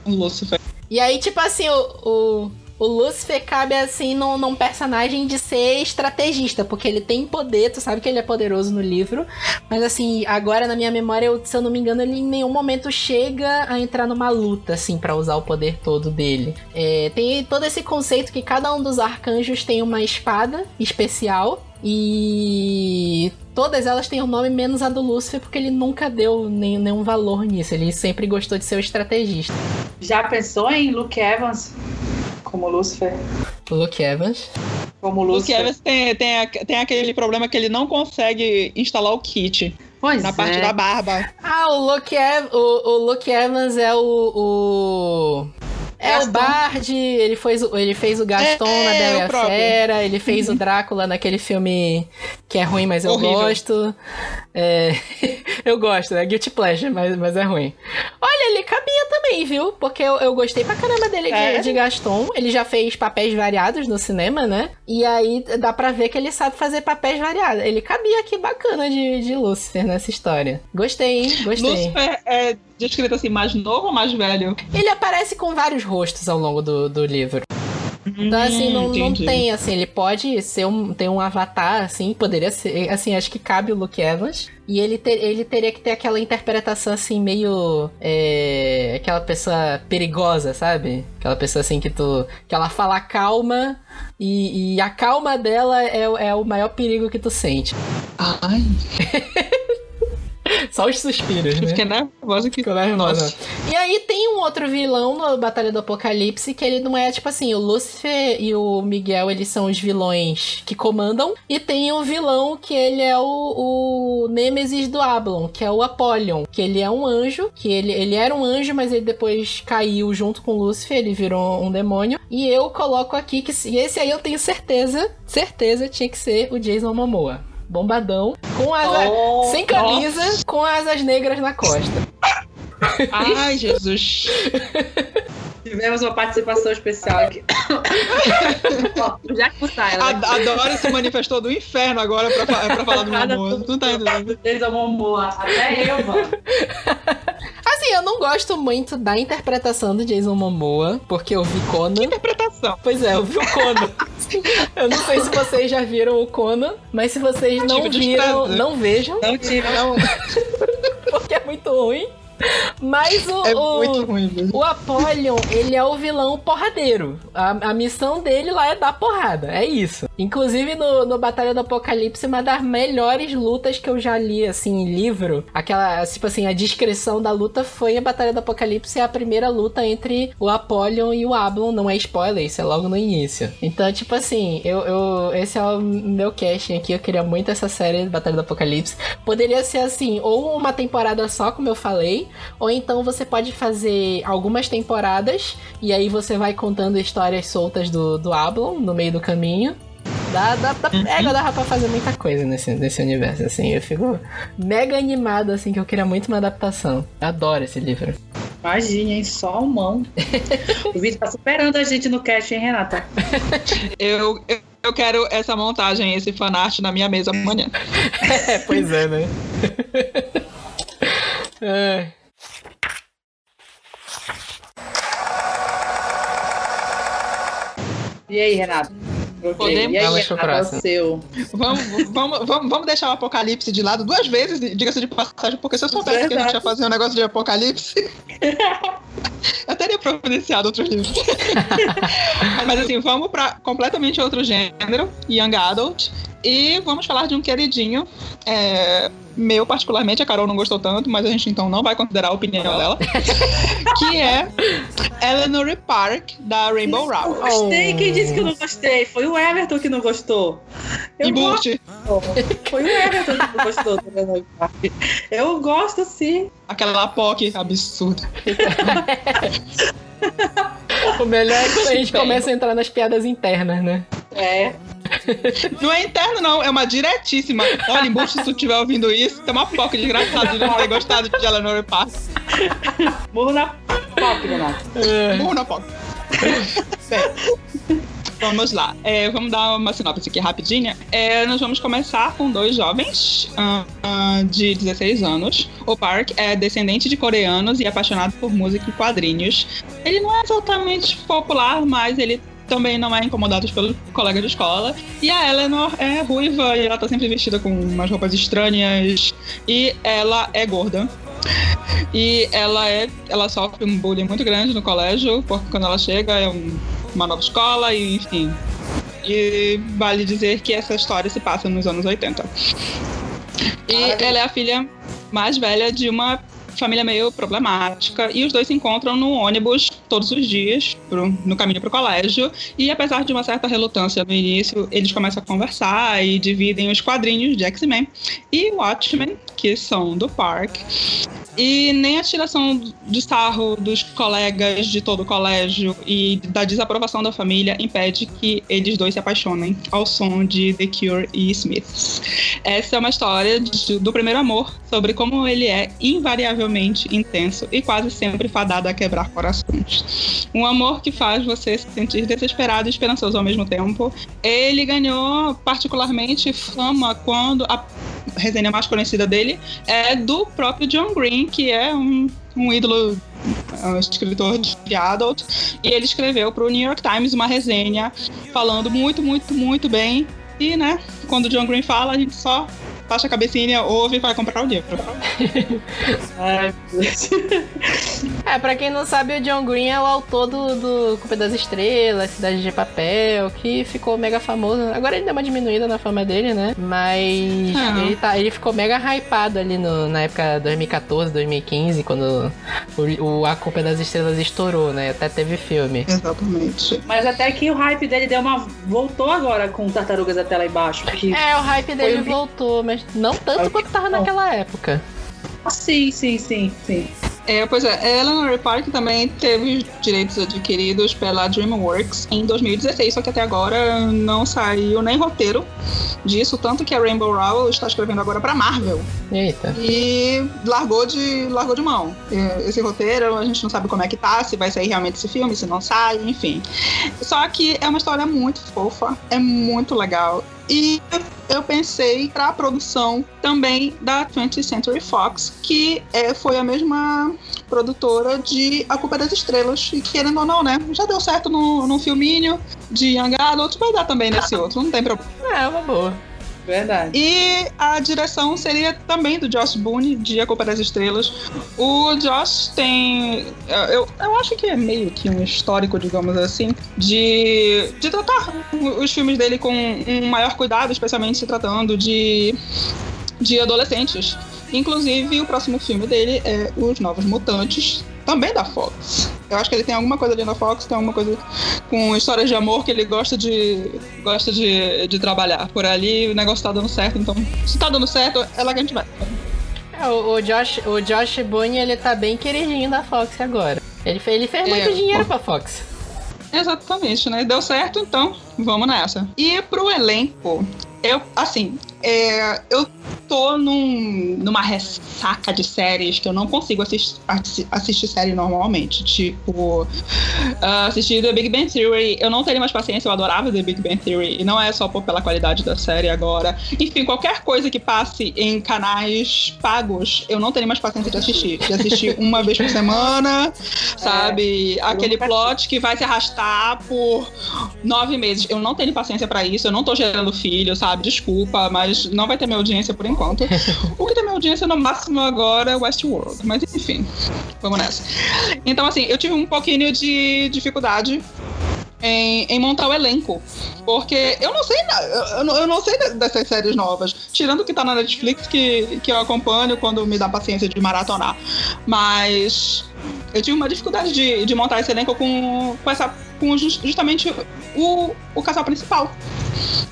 Um Lucifer. E aí, tipo assim, o, o, o Lucifer cabe assim num, num personagem de ser estrategista, porque ele tem poder, tu sabe que ele é poderoso no livro. Mas assim, agora na minha memória, eu, se eu não me engano, ele em nenhum momento chega a entrar numa luta, assim, pra usar o poder todo dele. É, tem todo esse conceito que cada um dos arcanjos tem uma espada especial. E todas elas têm o nome menos a do Lúcifer, porque ele nunca deu nem- nenhum valor nisso. Ele sempre gostou de ser o estrategista. Já pensou em Luke Evans como Lucifer? O Luke Evans. Como O Luke. Evans tem, tem, tem aquele problema que ele não consegue instalar o kit Pois na parte é. da barba. Ah, o Luke, Ev o, o Luke Evans é o. o... É Gaston. o Bard, ele fez, o- ele fez o Gaston É, na é, Bela e a próprio. Fera, ele fez o Drácula naquele filme que é ruim, mas eu Horrível. gosto. É, eu gosto, é Guilty Pleasure, mas, mas é ruim. Olha, ele cabia também, viu? Porque eu, eu gostei pra caramba dele de, É? de Gaston. Ele já fez papéis variados no cinema, né? E aí dá pra ver que ele sabe fazer papéis variados. Ele cabia aqui bacana de, de Lucifer nessa história. Gostei, hein? Gostei. Lucifer é descrito assim, mais novo ou mais velho? Ele aparece com vários rostos ao longo do, do livro. Então, assim, não, não entendi. tem, assim, ele pode ser um, ter um avatar, assim, poderia ser, assim, acho que cabe o Luke Evans. E ele, ter- ele teria que ter aquela interpretação, assim, meio. é, aquela pessoa perigosa, sabe? Aquela pessoa, assim, que tu. que ela fala calma e, e a calma dela é, o- é o maior perigo que tu sente. Ai, Só os suspiros, né? fiquei nervosa aqui. Ficou nervosa. Nossa. E aí tem um outro vilão na Batalha do Apocalipse que ele não é tipo assim, o Lúcifer e o Miguel, eles são os vilões que comandam. E tem um vilão que ele é o, o Nêmesis do Ablon, que é o Apollyon. Que ele é um anjo, que ele, ele era um anjo, mas ele depois caiu junto com o Lúcifer, ele virou um demônio. E eu coloco aqui que e esse aí eu tenho certeza, certeza tinha que ser o Jason Momoa. Bombadão, com asa, Oh, sem camisa, com asas negras na costa. Ai, Jesus. Tivemos uma participação especial aqui. Já que o A, Tyler. a Dora se manifestou do inferno agora pra, pra falar do tudo Tu tá entendendo? Jason Momoa. Até eu, mano. Assim, eu não gosto muito da interpretação do Jason Momoa, porque eu vi Conan. Interpretação. Pois é, eu vi o Conan. Eu não sei se vocês já viram o Conan, mas se vocês não viram, desprazer. não vejam, Não tive. Não, porque é muito ruim. Mas o, é o, ruim. o Apollyon, ele é o vilão porradeiro. A, a missão dele lá é dar porrada, é isso. Inclusive no, no Batalha do Apocalipse, uma das melhores lutas que eu já li, assim, em livro. Aquela, tipo assim, a descrição da luta foi a Batalha do Apocalipse, é a primeira luta entre o Apollyon e o Ablon. Não é spoiler, isso é logo no início. Então, tipo assim, eu, eu esse é o meu casting aqui. Eu queria muito essa série Batalha do Apocalipse. Poderia ser assim, ou uma temporada só, como eu falei, ou então você pode fazer algumas temporadas e aí você vai contando histórias soltas do, do Ablon no meio do caminho. Dá, dá, dá, é, dá pra fazer muita coisa nesse, nesse universo, assim. Eu fico mega animado, assim, que eu queria muito uma adaptação. Adoro esse livro. Imagina, hein? Só um mão. O vídeo tá superando a gente no cast, hein, Renata? Eu, eu, eu quero essa montagem, esse fanart na minha mesa amanhã. É, pois é, né? é. E aí, Renata? Ok. Podemos? E próximo. o seu? Vamos, vamos, vamos, vamos deixar o apocalipse de lado duas vezes, diga-se de passagem, porque se eu soubesse que a gente ia fazer um negócio de apocalipse, eu teria providenciado outros livros. Mas assim, vamos pra completamente outro gênero, Young Adult, e vamos falar de um queridinho. é, meu, particularmente, a Carol não gostou tanto, mas a gente então não vai considerar a opinião dela. que é Eleanor Park, da Rainbow Rowell. Gostei. Oh. Quem disse que eu não gostei? Foi o Everton que não gostou. Eu Embuste, gosto. Foi o Everton que não gostou do Leonardo Park. Eu gosto, sim. aquela POC absurda. O melhor é quando a gente começa a entrar nas piadas internas, né? É. Não é interno, não, é uma diretíssima. Olha, embuste, se tu estiver ouvindo isso, tem uma POC desgraçada de não ter gostado de Eleanor Park. Morro na pop, Renato. É. Burro na POC. Bem, Vamos lá, É, vamos dar uma sinopse aqui rapidinha. É, nós vamos começar com dois jovens ah, ah, de 16 anos. O Park é descendente de coreanos e apaixonado por música e quadrinhos. Ele não é exatamente popular, mas ele também não é incomodado pelo colega de escola. E a Eleanor é ruiva e ela tá sempre vestida com umas roupas estranhas. E ela é gorda. E ela é. Ela sofre um bullying muito grande no colégio, porque quando ela chega é um- uma nova escola, e enfim. E vale dizer que essa história se passa nos anos 80. E ela é a filha mais velha de uma família meio problemática. E os dois se encontram no ônibus todos os dias, pro- no caminho pro colégio. E apesar de uma certa relutância no início, eles começam a conversar e dividem os quadrinhos de X-Men e Watchmen, que são do Park. E nem a tiração de sarro dos colegas de todo o colégio e da desaprovação da família impede que eles dois se apaixonem ao som de The Cure e Smiths. Essa é uma história de- do primeiro amor, sobre como ele é invariavelmente intenso e quase sempre fadado a quebrar corações. Um amor que faz você se sentir desesperado e esperançoso ao mesmo tempo. Ele ganhou particularmente fama quando a resenha mais conhecida dele é do próprio John Green, que é um um ídolo, um escritor de adult, e ele escreveu para o New York Times uma resenha falando muito, muito, muito bem. E, né, quando o John Green fala, a gente só baixa a cabecinha, ouve e vai comprar o livro. Ai. É, pra quem não sabe, o John Green é o autor do, do Culpa das Estrelas, Cidade de Papel, que ficou mega famoso. Agora ele deu uma diminuída na fama dele, né? Mas Ah. ele, tá, ele ficou mega hypado ali no, na época 2014, 2015, quando o, o A Culpa das Estrelas estourou, né? Até teve filme. Exatamente. Mas até que o hype dele deu uma. voltou agora com tartarugas até lá embaixo. Que... É, o hype dele Foi voltou, mas não tanto quanto tava naquela época. Ah, sim, sim, sim, sim. É, pois é, Eleanor Park também teve os direitos adquiridos pela DreamWorks em 2016, só que até agora não saiu nem roteiro disso, tanto que a Rainbow Rowell está escrevendo agora para Marvel Eita. e largou de, largou de mão. Esse roteiro a gente não sabe como é que tá, se vai sair realmente esse filme, se não sai, enfim. Só que é uma história muito fofa, é muito legal. E eu pensei para a produção também da 20th Century Fox, que é, foi a mesma produtora de A Culpa é das Estrelas. E querendo ou não, né? Já deu certo no filminho de Young Adult, vai dar também nesse outro, não tem problema. É, uma boa. Verdade. E a direção seria também do Josh Boone, de A Culpa das Estrelas. O Josh tem. Eu, eu acho que é meio que um histórico, digamos assim, de, de tratar os filmes dele com um maior cuidado, especialmente se tratando de, de adolescentes. Inclusive, o próximo filme dele é Os Novos Mutantes, também da Fox. Eu acho que ele tem alguma coisa ali na Fox, tem alguma coisa com histórias de amor que ele gosta de gosta de, de trabalhar por ali. O negócio tá dando certo, então se tá dando certo, é lá que a gente vai. É, o, o Josh, o Josh Boone, ele tá bem queridinho da Fox agora. Ele, ele fez É. muito dinheiro pra Fox. Exatamente, né? Deu certo, então vamos nessa. E pro elenco, eu, assim, é, eu tô num, numa ressaca de séries que eu não consigo assistir, assistir série normalmente. Tipo, ah, assistir The Big Bang Theory. Eu não teria mais paciência, eu adorava The Big Bang Theory. E não é só por, pela qualidade da série agora. Enfim, qualquer coisa que passe em canais pagos, eu não teria mais paciência de assistir. De assistir uma vez por semana, sabe? Aquele nunca plot que vai se arrastar por nove meses. Eu não tenho paciência pra isso, eu não tô gerando filho, sabe? Desculpa, mas não vai ter minha audiência por enquanto. O que minha audiência no máximo agora é Westworld. Mas enfim, vamos nessa. Então, assim, eu tive um pouquinho de dificuldade em, em montar o elenco. Porque eu não sei, eu, eu não- sei de- dessas séries novas. Tirando o que tá na Netflix, que, que eu acompanho quando me dá paciência de maratonar. Mas eu tive uma dificuldade de, de montar esse elenco com, com, essa, com jus- justamente o, o casal principal.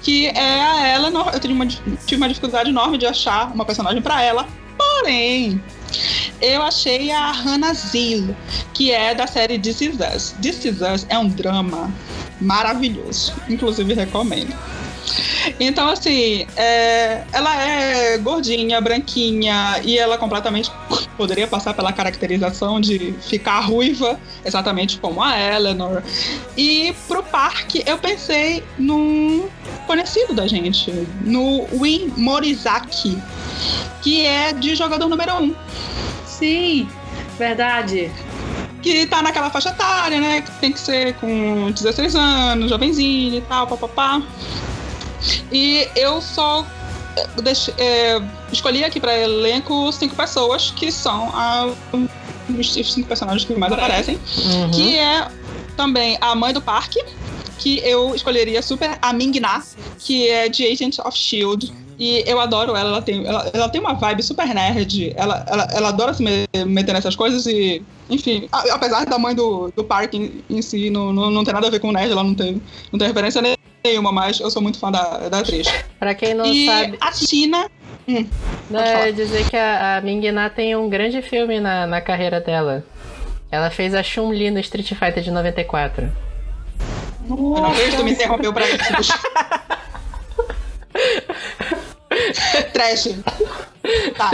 Que é a Eleanor. Eu tive uma, tive uma dificuldade enorme de achar uma personagem pra ela. Porém, eu achei a Hannah Zil, que é da série This Is Us. This Is Us é um drama maravilhoso. Inclusive, recomendo. Então, assim, é, ela é gordinha, branquinha, e ela completamente poderia passar pela caracterização de ficar ruiva, exatamente como a Eleanor. E pro parque, eu pensei num conhecido da gente, no Win Morizaki, que é de jogador número 1. Um. Sim, verdade. que tá naquela faixa etária, né? Que tem que ser com 16 anos, jovenzinho e tal, papapá. E eu só deixe- eh, escolhi aqui pra elenco cinco pessoas que são a- os cinco personagens que mais aparecem, Uhum. que é também a mãe do parque, que eu escolheria super a Ming Na, que é de Agent of Shield. E eu adoro ela, ela tem, ela, ela tem uma vibe super nerd, ela, ela, ela adora se me- meter nessas coisas e, enfim, a- apesar da mãe do, do parque em, em si não, não, não tem nada a ver com nerd, ela não tem, não tem referência nenhuma, mas eu sou muito fã da, da atriz. Pra quem não e sabe, a Não, Pode é falar. dizer que a, a Ming Na tem um grande filme na, na carreira dela. Ela fez a Chun-Li no Street Fighter de 94. eu não vejo, tu me interrompeu pra isso. Trash. Tá.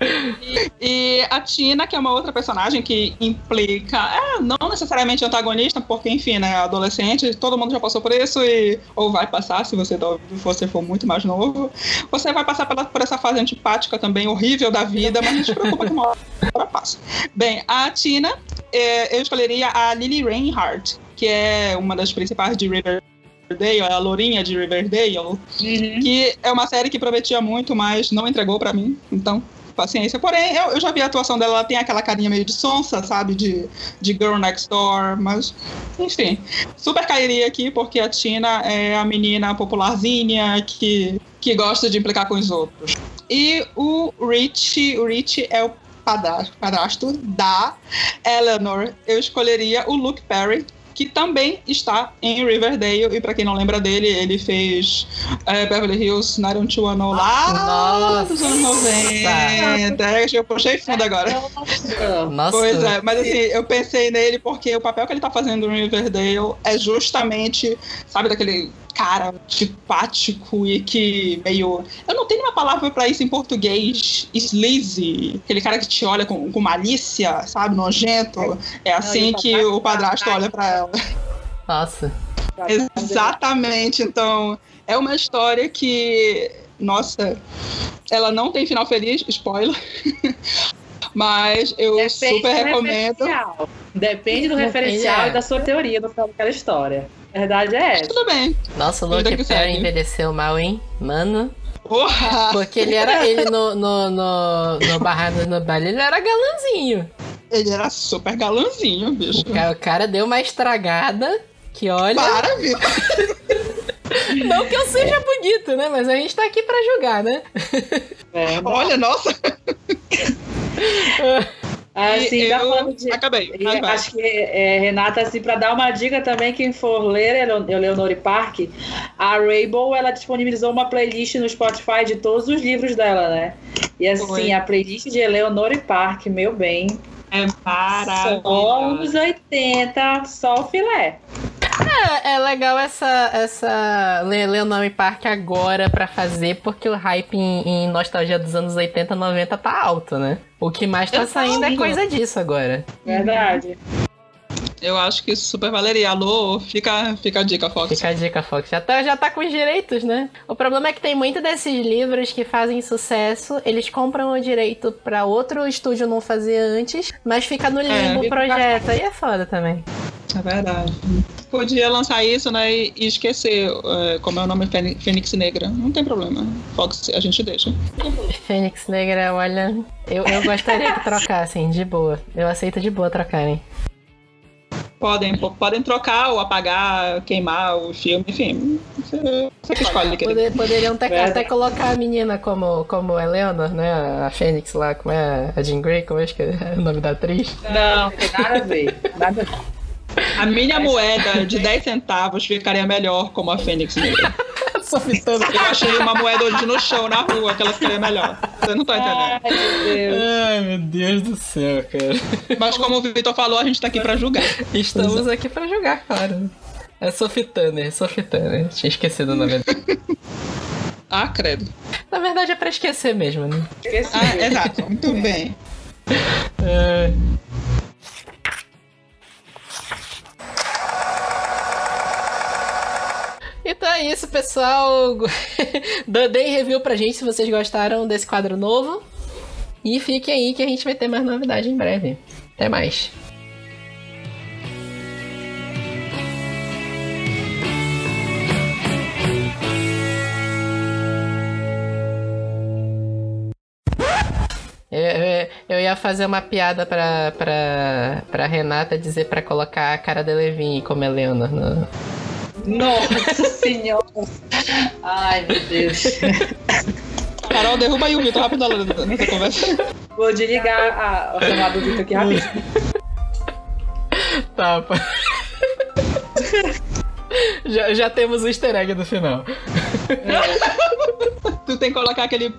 E, e a Tina, que é uma outra personagem que implica, é, não necessariamente antagonista, porque, enfim, né, adolescente, todo mundo já passou por isso, e, ou vai passar, se você, você for muito mais novo. Você vai passar pela, por essa fase antipática também, horrível da vida, mas não se preocupa que uma hora passa. Bem, a Tina, é, eu escolheria a Lily Reinhardt, que é uma das principais de River Riverdale, a Lourinha de Riverdale, Uhum. que é uma série que prometia muito, mas não entregou pra mim, então paciência. Porém, eu, eu já vi a atuação dela, ela tem aquela carinha meio de sonsa, sabe, de, de Girl Next Door, mas enfim, super cairia aqui porque a Tina é a menina popularzinha que, que gosta de implicar com os outros. E o Rich, o Rich é o padastro, padrasto da Eleanor. Eu escolheria o Luke Perry, que também está em Riverdale. E pra quem não lembra dele, ele fez é, Beverly Hills 90210 lá dos anos 90. É, Eu puxei fundo agora. Nossa. Pois é, mas assim, eu pensei nele porque o papel que ele tá fazendo no Riverdale é justamente, sabe, daquele cara antipático e que meio. Eu não tenho uma palavra pra isso em português. Sleazy. Aquele cara que te olha com, com malícia, sabe, nojento. É assim Não, que o padrasto olha pra ela. Nossa. Exatamente. Então, é uma história que, nossa, ela não tem final feliz, spoiler. Mas eu Depende super do recomendo. referencial. Depende do Depende, referencial é. e da sua teoria do final daquela história. A verdade é essa. Tudo bem. Nossa, o Luke que Perry envelheceu mal, hein? Mano. Porra! Porque ele era. Ele no, no, no, no Barrados no Baile, ele era galãzinho. Ele era super galãzinho, bicho. O cara, o cara deu uma estragada. Que olha. Para, viu? Não que eu seja bonito, né? Mas a gente tá aqui pra julgar, né? É, Olha, nossa. assim, E eu falando de. acabei. Vai. acho que, é, Renata, assim, para dar uma dica também, quem for ler Eleon- Eleonore Park, a Rainbow, ela disponibilizou uma playlist no Spotify de todos os livros dela, né? E assim, Foi. a playlist de Eleonore Park, meu bem, É só maravilhoso. uns 80, só o filé. É, é legal essa, essa ler o nome Park agora pra fazer, porque o hype em, em nostalgia dos anos 80, 90 tá alto, né? O que mais tá Eu saindo é coisa disso agora. Verdade. Eu acho que isso super valeria. Alô, fica, fica a dica, Fox. Fica a dica, Fox. Já tá, já tá com os direitos, né? O problema é que tem muito desses livros que fazem sucesso, eles compram o direito pra outro estúdio não fazer antes, mas fica no limbo o fica projeto. Aí é foda também. É verdade. Podia lançar isso, né, e esquecer é, como é o nome Fênix Fênix Negra. Não tem problema. Fox, a gente deixa. Fênix Negra, olha. Eu, eu gostaria que trocassem, de boa. Eu aceito de boa trocarem. Podem, po- podem trocar ou apagar, queimar o filme, enfim. Você, você que escolhe. Poder- poderiam até, até colocar a menina como, como Eleanor, né? A Fênix lá, como é a Jean Grey, como é que é o nome da atriz? Não, tem nada a ver. Nada a ver. A minha moeda de 10 centavos ficaria melhor como a Fênix Negra. Sofitando. Eu achei uma moeda hoje no chão, na rua, que ela ficaria melhor. Você não tá entendendo. Ai, meu Deus. Ai, meu Deus do céu, cara. Mas como o Vitor falou, a gente tá aqui pra julgar. Estamos aqui pra jogar, claro. É Sophie Turner, Sophie Turner. Tinha esquecido o nome dela. Ah, credo. Na verdade é pra esquecer mesmo, né? Esqueci. Ah, exato. Muito bem. É. Então é isso, pessoal. Deem review pra gente se vocês gostaram desse quadro novo. E fiquem aí que a gente vai ter mais novidade em breve. Até mais. Eu, ia fazer uma piada pra, pra, pra Renata dizer pra colocar a cara de Levin como Eleanor. No... Nossa senhora. Ai, meu Deus. Carol, derruba aí o Vitor rápido nessa conversa. Vou desligar a, a chamada do Vitor aqui rapidinho. Tá, pô. já, já temos o easter egg do final. Tu tem que colocar aquele.